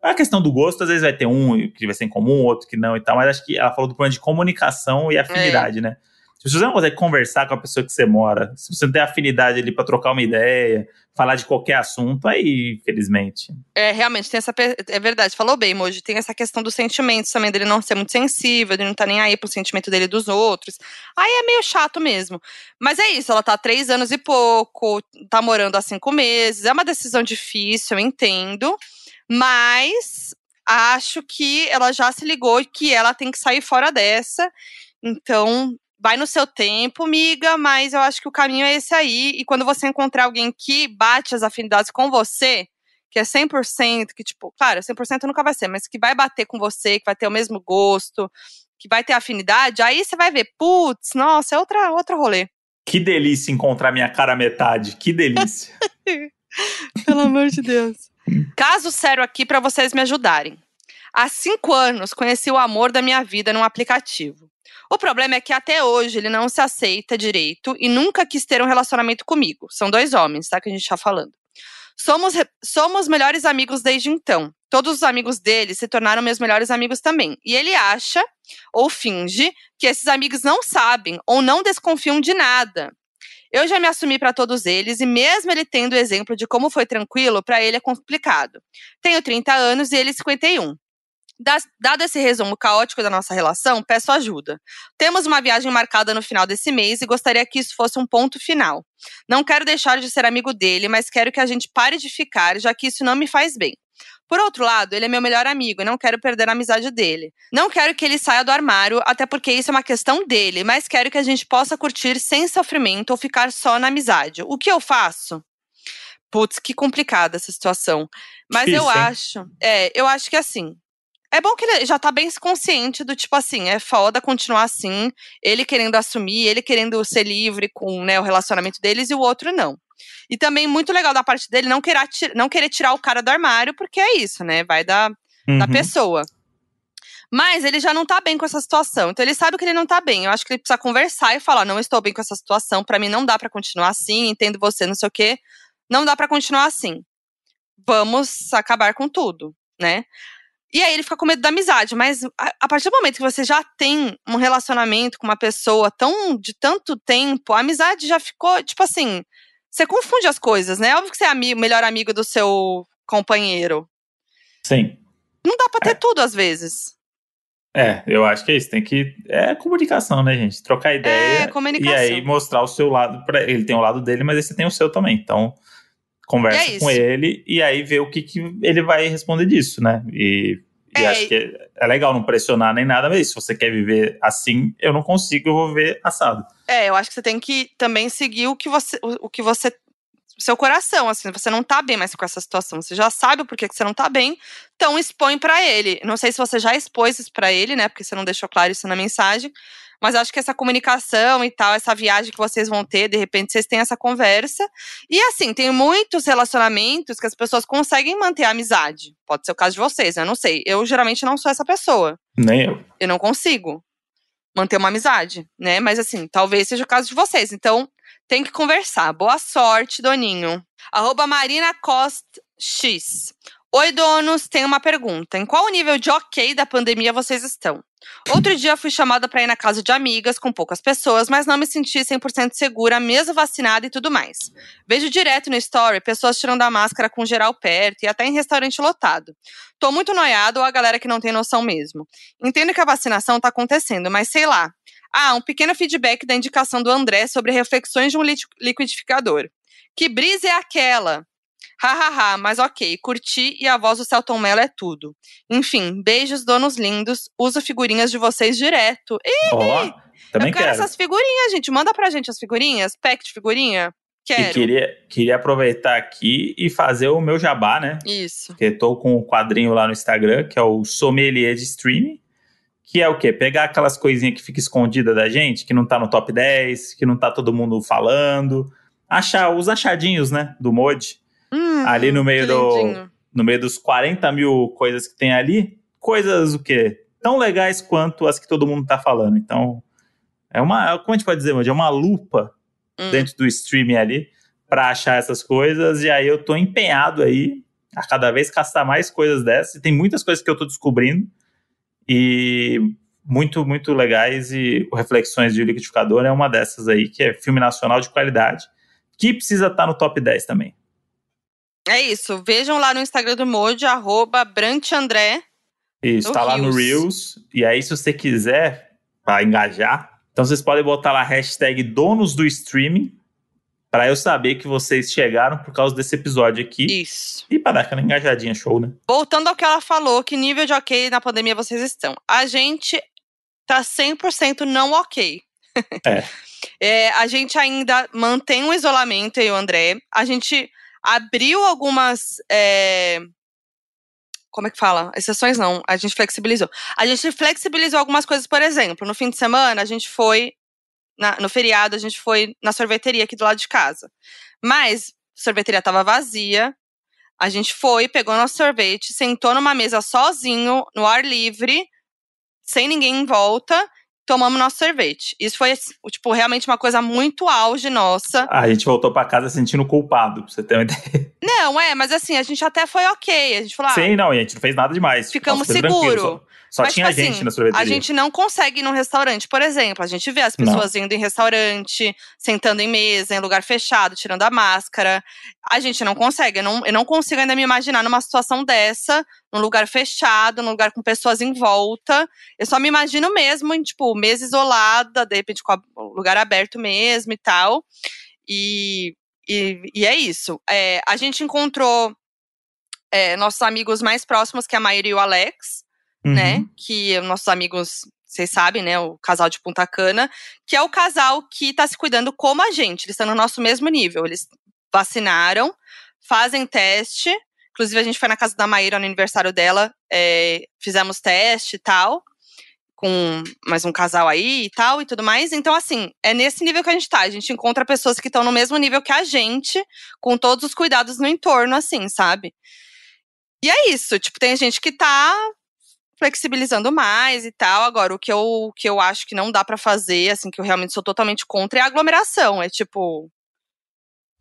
A: A questão do gosto, às vezes vai ter um que vai ser em comum, outro que não e tal, mas acho que ela falou do problema de comunicação e afinidade, né? Se você não consegue conversar com a pessoa que você mora, se você não tem afinidade ali pra trocar uma ideia, falar de qualquer assunto, aí, infelizmente.
B: É, realmente, tem essa. É verdade, falou bem, Moji. Tem essa questão dos sentimentos também, dele não ser muito sensível, dele não tá nem aí pro sentimento dele dos outros. Aí é meio chato mesmo. Mas é isso, ela tá há três anos e pouco, tá morando há cinco meses. É uma decisão difícil, eu entendo. Mas acho que ela já se ligou que ela tem que sair fora dessa. Então, vai no seu tempo, miga, mas eu acho que o caminho é esse aí. E quando você encontrar alguém que bate as afinidades com você, que é 100%, que tipo, claro, 100% nunca vai ser, mas que vai bater com você, que vai ter o mesmo gosto, que vai ter afinidade, aí você vai ver, putz, nossa, é outra, outro rolê.
A: Que delícia encontrar minha cara metade, que delícia.
B: Pelo amor de Deus. Caso sério aqui para vocês me ajudarem. Há cinco anos conheci o amor da minha vida num aplicativo. O problema é que até hoje ele não se aceita direito e nunca quis ter um relacionamento comigo. São dois homens, tá? Que a gente tá falando. Somos, somos melhores amigos desde então. Todos os amigos dele se tornaram meus melhores amigos também. E ele acha, ou finge, que esses amigos não sabem ou não desconfiam de nada. Eu já me assumi para todos eles e mesmo ele tendo o exemplo de como foi tranquilo, para ele é complicado. Tenho 30 anos e ele 51. Dado esse resumo caótico da nossa relação, peço ajuda. Temos uma viagem marcada no final desse mês e gostaria que isso fosse um ponto final. Não quero deixar de ser amigo dele, mas quero que a gente pare de ficar, já que isso não me faz bem. Por outro lado, ele é meu melhor amigo e não quero perder a amizade dele. Não quero que ele saia do armário, até porque isso é uma questão dele, mas quero que a gente possa curtir sem sofrimento ou ficar só na amizade. O que eu faço? Putz, que complicada essa situação. Mas
A: Difícil,
B: eu
A: hein?
B: acho, é, eu acho que assim, é bom que ele já tá bem consciente do tipo assim, é foda continuar assim, ele querendo assumir, ele querendo ser livre com né, o relacionamento deles e o outro não. E também muito legal da parte dele não querer, não querer tirar o cara do armário, porque é isso, né? Vai da, da
A: Uhum.
B: pessoa. Mas ele já não tá bem com essa situação. Então ele sabe que ele não tá bem. Eu acho que ele precisa conversar e falar: não estou bem com essa situação, pra mim não dá pra continuar assim, entendo você, não sei o quê. Não dá pra continuar assim. Vamos acabar com tudo, né? E aí ele fica com medo da amizade, mas a, a partir do momento que você já tem um relacionamento com uma pessoa tão de tanto tempo, a amizade já ficou, tipo assim, você confunde as coisas, né? Óbvio que você é amigo, melhor amigo do seu companheiro.
A: Sim.
B: Não dá pra ter tudo às vezes.
A: É, eu acho que é isso. Tem que. É comunicação, né, gente? Trocar ideia.
B: É, comunicação.
A: E aí mostrar o seu lado. Pra... Ele tem o lado dele, mas você tem o seu também. Então, conversa
B: é
A: com ele e aí vê o que, que ele vai responder disso, né? E, e
B: É,
A: acho que é legal não pressionar nem nada, mas se você quer viver assim, eu não consigo, eu vou ver assado.
B: É, eu acho que você tem que também seguir o que você, o, o que você, seu coração, assim, você não tá bem mais com essa situação, você já sabe o porquê que você não tá bem, então expõe pra ele. Não sei se você já expôs isso pra ele, né, porque você não deixou claro isso na mensagem, mas acho que essa comunicação e tal, essa viagem que vocês vão ter, de repente vocês têm essa conversa. E assim, tem muitos relacionamentos que as pessoas conseguem manter a amizade. Pode ser o caso de vocês, né? Eu não sei. Eu geralmente não sou essa pessoa
A: Nem eu.
B: eu não consigo manter uma amizade, né? Mas assim, talvez seja o caso de vocês. Então, tem que conversar. Boa sorte, Doninho. Arroba Marina Costa X. Oi, donos, tenho uma pergunta. Em qual nível de ok da pandemia vocês estão? Outro dia fui chamada para ir na casa de amigas com poucas pessoas, mas não me senti 100% segura, mesmo vacinada e tudo mais. Vejo direto no story pessoas tirando a máscara com geral perto e até em restaurante lotado. Tô muito noiado ou a galera que não tem noção mesmo. Entendo que a vacinação tá acontecendo, mas sei lá. Ah, um pequeno feedback da indicação do André sobre reflexões de um li- liquidificador. Que brisa é aquela? Hahaha, mas ok, curti e a voz do Celton Mello é tudo. Enfim, beijos, donos lindos. Uso figurinhas de vocês direto. E
A: Ó, também
B: eu quero,
A: quero.
B: essas figurinhas, gente. Manda pra gente as figurinhas. Pack de figurinha. Quero.
A: E queria, queria aproveitar aqui e fazer o meu jabá, né?
B: Isso.
A: Porque tô com um quadrinho lá no Instagram, que é o Sommelier de Streaming. Que é o quê? Pegar aquelas coisinhas que fica escondida da gente, que não tá no top 10, que não tá todo mundo falando. Achar os achadinhos, né? Do Mod.
B: Hum,
A: Ali no meio do-
B: lindinho.
A: No meio dos 40 mil coisas que tem ali. Coisas o quê? Tão legais quanto as que todo mundo tá falando. Então, é uma. Como a gente pode dizer? É uma lupa
B: Hum.
A: dentro do streaming ali pra achar essas coisas. E aí eu tô empenhado aí a cada vez caçar mais coisas dessas. E tem muitas coisas que eu tô descobrindo. E muito, muito legais. E Reflexões de Liquidificador é uma dessas aí, que é filme nacional de qualidade, que precisa estar no top 10 também.
B: É isso. Vejam lá no Instagram do Modi, arroba Brantandré.
A: Isso, tá lá no
B: Reels.
A: Reels. E aí, se você quiser, pra engajar, então vocês podem botar lá a hashtag donos do streaming, pra eu saber que vocês chegaram por causa desse episódio aqui.
B: Isso.
A: E pra dar aquela engajadinha show, né?
B: Voltando ao que ela falou, que nível de ok na pandemia vocês estão? A gente tá 100% não ok.
A: É.
B: É, a gente ainda mantém o isolamento, eu e o André. A gente abriu algumas. é, como é que fala? Exceções não. A gente flexibilizou. A gente flexibilizou algumas coisas, por exemplo, no fim de semana a gente foi. na- no feriado, a gente foi na sorveteria aqui do lado de casa. Mas a sorveteria tava vazia. A gente foi, pegou nosso sorvete, sentou numa mesa sozinho, no ar livre, sem ninguém em volta, tomamos nosso sorvete. Isso foi, tipo, realmente uma coisa muito auge nossa.
A: A gente voltou pra casa sentindo culpado, pra você ter uma ideia.
B: Não, é, mas assim, a gente até foi ok. A gente falou, ah,
A: Sim, não, e a gente não fez nada demais.
B: ficamos
A: Nossa, foi tranquilo,
B: seguro.
A: Só,
B: Mas,
A: tinha
B: tipo
A: gente
B: assim,
A: na sorveteria.
B: A gente não consegue ir num restaurante, por exemplo. A gente vê as pessoas indo em restaurante, sentando em mesa, em lugar fechado, tirando a máscara. A gente não consegue. Eu não, eu não consigo ainda me imaginar numa situação dessa, num lugar fechado, num lugar com pessoas em volta. Eu só me imagino mesmo em, tipo, mesa isolada, de repente com o lugar aberto mesmo e tal. E, e, e é isso. É, a gente encontrou é, nossos amigos mais próximos, que é a Maíra e o Alex
A: Uhum.
B: né? Que nossos amigos, vocês sabem, né? O casal de Punta Cana, que é o casal que tá se cuidando como a gente. Eles estão no nosso mesmo nível. Eles vacinaram, fazem teste. Inclusive, a gente foi na casa da Maíra no aniversário dela, é, fizemos teste e tal, com mais um casal aí e tal e tudo mais. Então, assim, é nesse nível que a gente tá. A gente encontra pessoas que estão no mesmo nível que a gente, com todos os cuidados no entorno, assim, sabe? E é isso. Tipo, tem gente que tá flexibilizando mais e tal. Agora, o que eu, o que eu acho que não dá pra fazer, assim, que eu realmente sou totalmente contra, é a aglomeração. É tipo.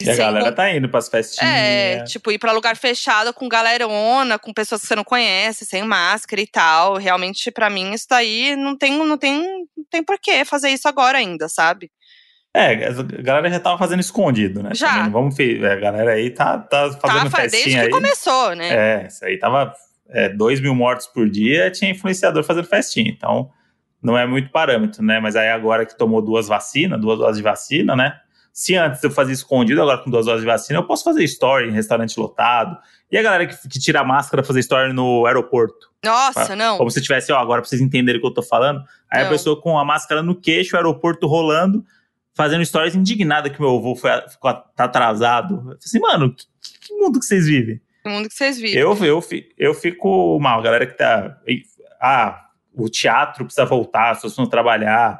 A: E a galera tá indo pras festinhas.
B: É, tipo, ir pra lugar fechado com galerona, com pessoas que você não conhece, sem máscara e tal. Realmente, pra mim, isso daí não tem, não tem, não tem porquê fazer isso agora ainda, sabe?
A: É, a galera já tava fazendo escondido, né?
B: Já.
A: Também vamos fe- A galera aí tá, tá fazendo
B: Tá, fa- desde
A: festinha
B: que
A: aí.
B: começou, né?
A: É, isso aí tava é, 2 mil mortos por dia, tinha influenciador fazendo festinha. Então, não é muito parâmetro, né? Mas aí agora que tomou duas vacinas, duas doses de vacina, né? Se antes eu fazia escondido, agora com duas doses de vacina, eu posso fazer story em restaurante lotado. E a galera que, que tira a máscara fazer story no aeroporto.
B: Nossa, não.
A: Como se tivesse, ó, agora pra vocês entenderem o que eu tô falando. Aí
B: Não.
A: a pessoa com a máscara no queixo, o aeroporto rolando, fazendo stories indignada que meu avô foi, ficou, tá atrasado. Eu falei assim, mano, que, que mundo que vocês vivem?
B: O mundo que vocês viram.
A: Eu, eu, eu fico mal, a galera que tá. Ah, o teatro precisa voltar, as pessoas vão trabalhar.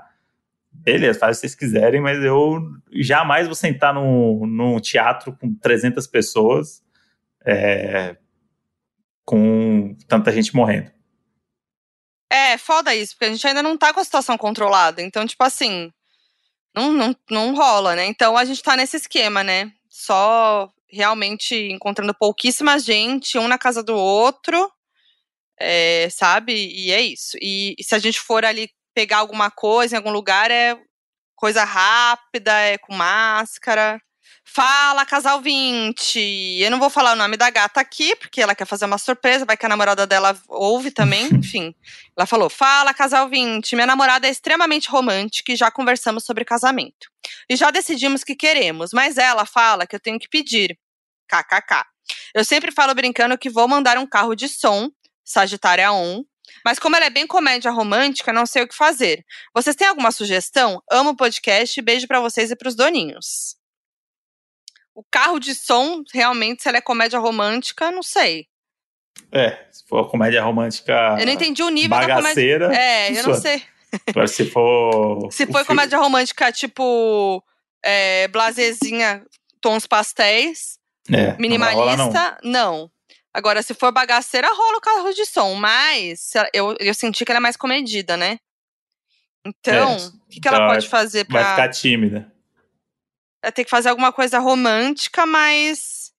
A: Beleza, faz o que vocês quiserem, mas eu jamais vou sentar num, num teatro com 300 pessoas é, com tanta gente morrendo.
B: É, foda isso, porque a gente ainda não tá com a situação controlada. Então, tipo assim, não, não, não rola, né? Então a gente tá nesse esquema, né? Só realmente encontrando pouquíssima gente, um na casa do outro, é, sabe? E é isso. E, e se a gente for ali pegar alguma coisa em algum lugar, é coisa rápida, é com máscara. Fala, casal 20. Eu não vou falar o nome da gata aqui, porque ela quer fazer uma surpresa, vai que a namorada dela ouve também, enfim. Ela falou: Fala, casal 20. Minha namorada é extremamente romântica e já conversamos sobre casamento. E já decidimos que queremos, mas ela fala que eu tenho que pedir. KKK. Eu sempre falo brincando que vou mandar um carro de som, Sagitária 1. Mas como ela é bem comédia romântica, não sei o que fazer. Vocês têm alguma sugestão? Amo o podcast. Beijo pra vocês e pros doninhos. O carro de som, realmente, se ela é comédia romântica, não sei.
A: É, se for comédia romântica
B: Eu não entendi o nível da comédia.
A: bagaceira.
B: É, eu não
A: funciona.
B: sei.
A: Agora, se for.
B: Se
A: filme-
B: comédia romântica, tipo, é, blazezinha, tons pastéis,
A: É, não vai rolar, não.
B: minimalista, não. Agora, se for bagaceira, rola o carro de som. Mas ela- eu, eu senti que ela é mais comedida, né? Então,
A: É,
B: o que, que ela
A: então
B: pode fazer
A: Vai
B: pra.
A: ficar tímida.
B: Ela tem que fazer alguma coisa romântica, mas.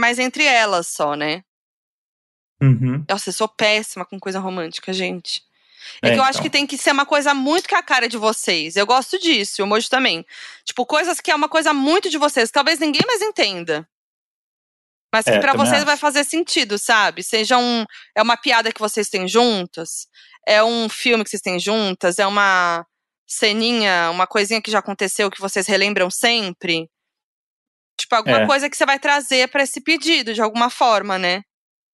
B: Mas entre elas só, né?
A: Uhum.
B: Nossa, eu sou péssima com coisa romântica, gente. É,
A: É,
B: que eu acho
A: então.
B: que tem que ser uma coisa muito que a cara de vocês. Eu gosto disso, o Mojo também. Tipo, coisas que é uma coisa muito de vocês, talvez ninguém mais entenda. Mas que
A: É,
B: pra vocês
A: acho.
B: vai fazer sentido, sabe? Seja um. É uma piada que vocês têm juntas, é um filme que vocês têm juntas, é uma ceninha, uma coisinha que já aconteceu que vocês relembram sempre. Tipo, alguma
A: É.
B: coisa que você vai trazer pra esse pedido, de alguma forma, né?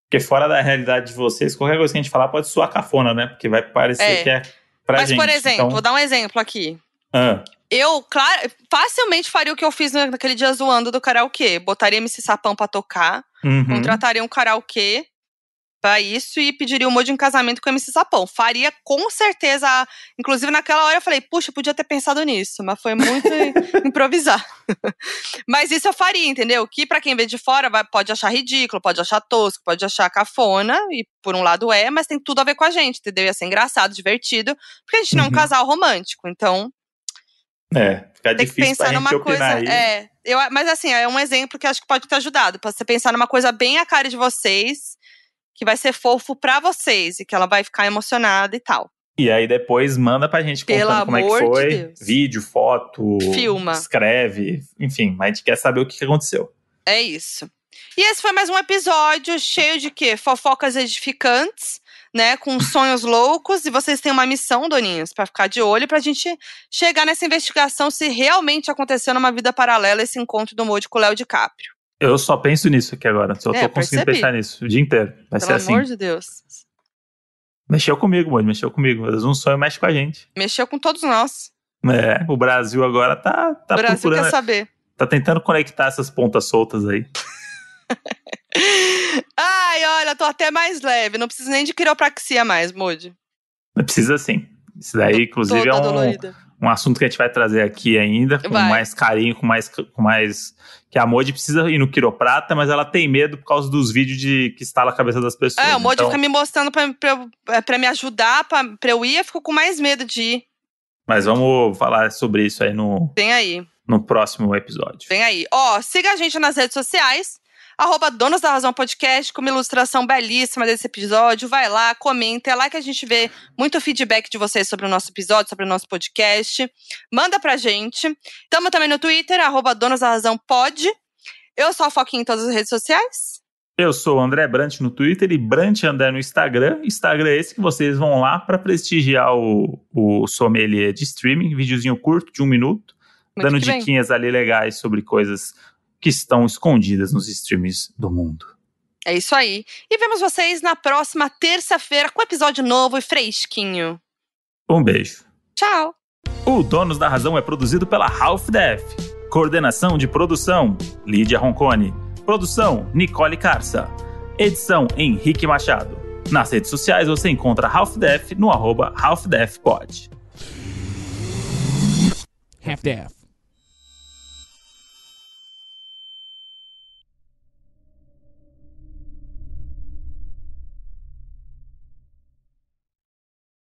A: Porque fora da realidade de vocês, qualquer coisa que a gente falar pode soar cafona, né? Porque vai parecer
B: É.
A: que é pra
B: Mas,
A: gente.
B: por exemplo,
A: Então,
B: vou dar um exemplo aqui.
A: ah,
B: Eu, claro, facilmente faria o que eu fiz naquele dia zoando do karaokê. Botaria MC Sapão pra tocar,
A: uhum.
B: contrataria um karaokê pra isso e pediria o Mojo em casamento com o MC Sapão. Faria com certeza. Inclusive, naquela hora eu falei, puxa, podia ter pensado nisso, mas foi muito improvisar. mas isso eu faria, entendeu? Que pra quem vê de fora vai- pode achar ridículo, pode achar tosco, pode achar cafona, e por um lado é, mas tem tudo a ver com a gente, entendeu? Ia ser engraçado, divertido, porque a gente não é um
A: Uhum.
B: casal romântico, então
A: É, fica
B: tem que pensar numa coisa.
A: aí.
B: É, eu, mas assim, é um exemplo que acho que pode ter ajudado. Pra você pensar numa coisa bem a cara de vocês. Que vai ser fofo pra vocês e que ela vai ficar emocionada e tal.
A: E aí depois manda pra gente
B: Pelo
A: contando como é que
B: de
A: foi.
B: Deus.
A: Vídeo, foto,
B: Filma.
A: escreve, enfim, mas a gente quer saber o que aconteceu.
B: É isso. E esse foi mais um episódio cheio de quê? Fofocas edificantes, né? Com sonhos loucos. E vocês têm uma missão, Doninhos, pra ficar de olho pra gente chegar nessa investigação se realmente aconteceu numa vida paralela esse encontro do Modi com o Léo DiCaprio.
A: Eu só penso nisso aqui agora. Só
B: É,
A: tô conseguindo
B: percebi.
A: pensar nisso o dia inteiro. Vai
B: Pelo
A: ser assim.
B: amor de Deus.
A: Mexeu comigo, mano. Mexeu comigo. Às vezes um sonho mexe com a gente.
B: Mexeu com todos nós.
A: É, o Brasil agora tá, tá
B: o Brasil quer saber.
A: Tá tentando conectar essas pontas soltas aí.
B: Ai, olha, tô até mais leve. Não preciso nem de quiropraxia mais, Moody.
A: Precisa sim. Isso daí, inclusive, é um,
B: dolorida.
A: Um assunto que a gente vai trazer aqui ainda, com
B: Vai.
A: mais carinho, com mais, com mais. Que a Modi precisa ir no quiroprata, mas ela tem medo por causa dos vídeos de que estala a cabeça das pessoas.
B: É, o Moody
A: Então,
B: fica me mostrando pra, pra, é, pra me ajudar, pra, pra eu ir, eu fico com mais medo de ir.
A: Mas vamos falar sobre isso aí no,
B: Vem aí.
A: no próximo episódio.
B: Vem aí. Ó, siga a gente nas redes sociais. Arroba Donos da Razão Podcast, com uma ilustração belíssima desse episódio. Vai lá, comenta. É lá que a gente vê muito feedback de vocês sobre o nosso episódio, sobre o nosso podcast. Manda pra gente. Tamo também no Twitter, arroba Donos da Razão Pod. Eu sou a Foquinha em todas as redes sociais.
A: Eu sou o André Brant no Twitter e Brant André no Instagram. Instagram é esse que vocês vão lá para prestigiar o, o sommelier de streaming, videozinho curto de um minuto,
B: Muito
A: dando
B: que bem.
A: diquinhas ali legais sobre coisas que estão escondidas nos streams do mundo.
B: É isso aí. E vemos vocês na próxima terça-feira com episódio novo e fresquinho.
A: Um beijo.
B: Tchau!
A: O Donos da Razão é produzido pela Half Def. Coordenação de produção: Lídia Roncone. Produção: Nicole Carça. Edição: Henrique Machado. Nas redes sociais você encontra Half Def no arroba Half Def Pod.
D: Half-Death.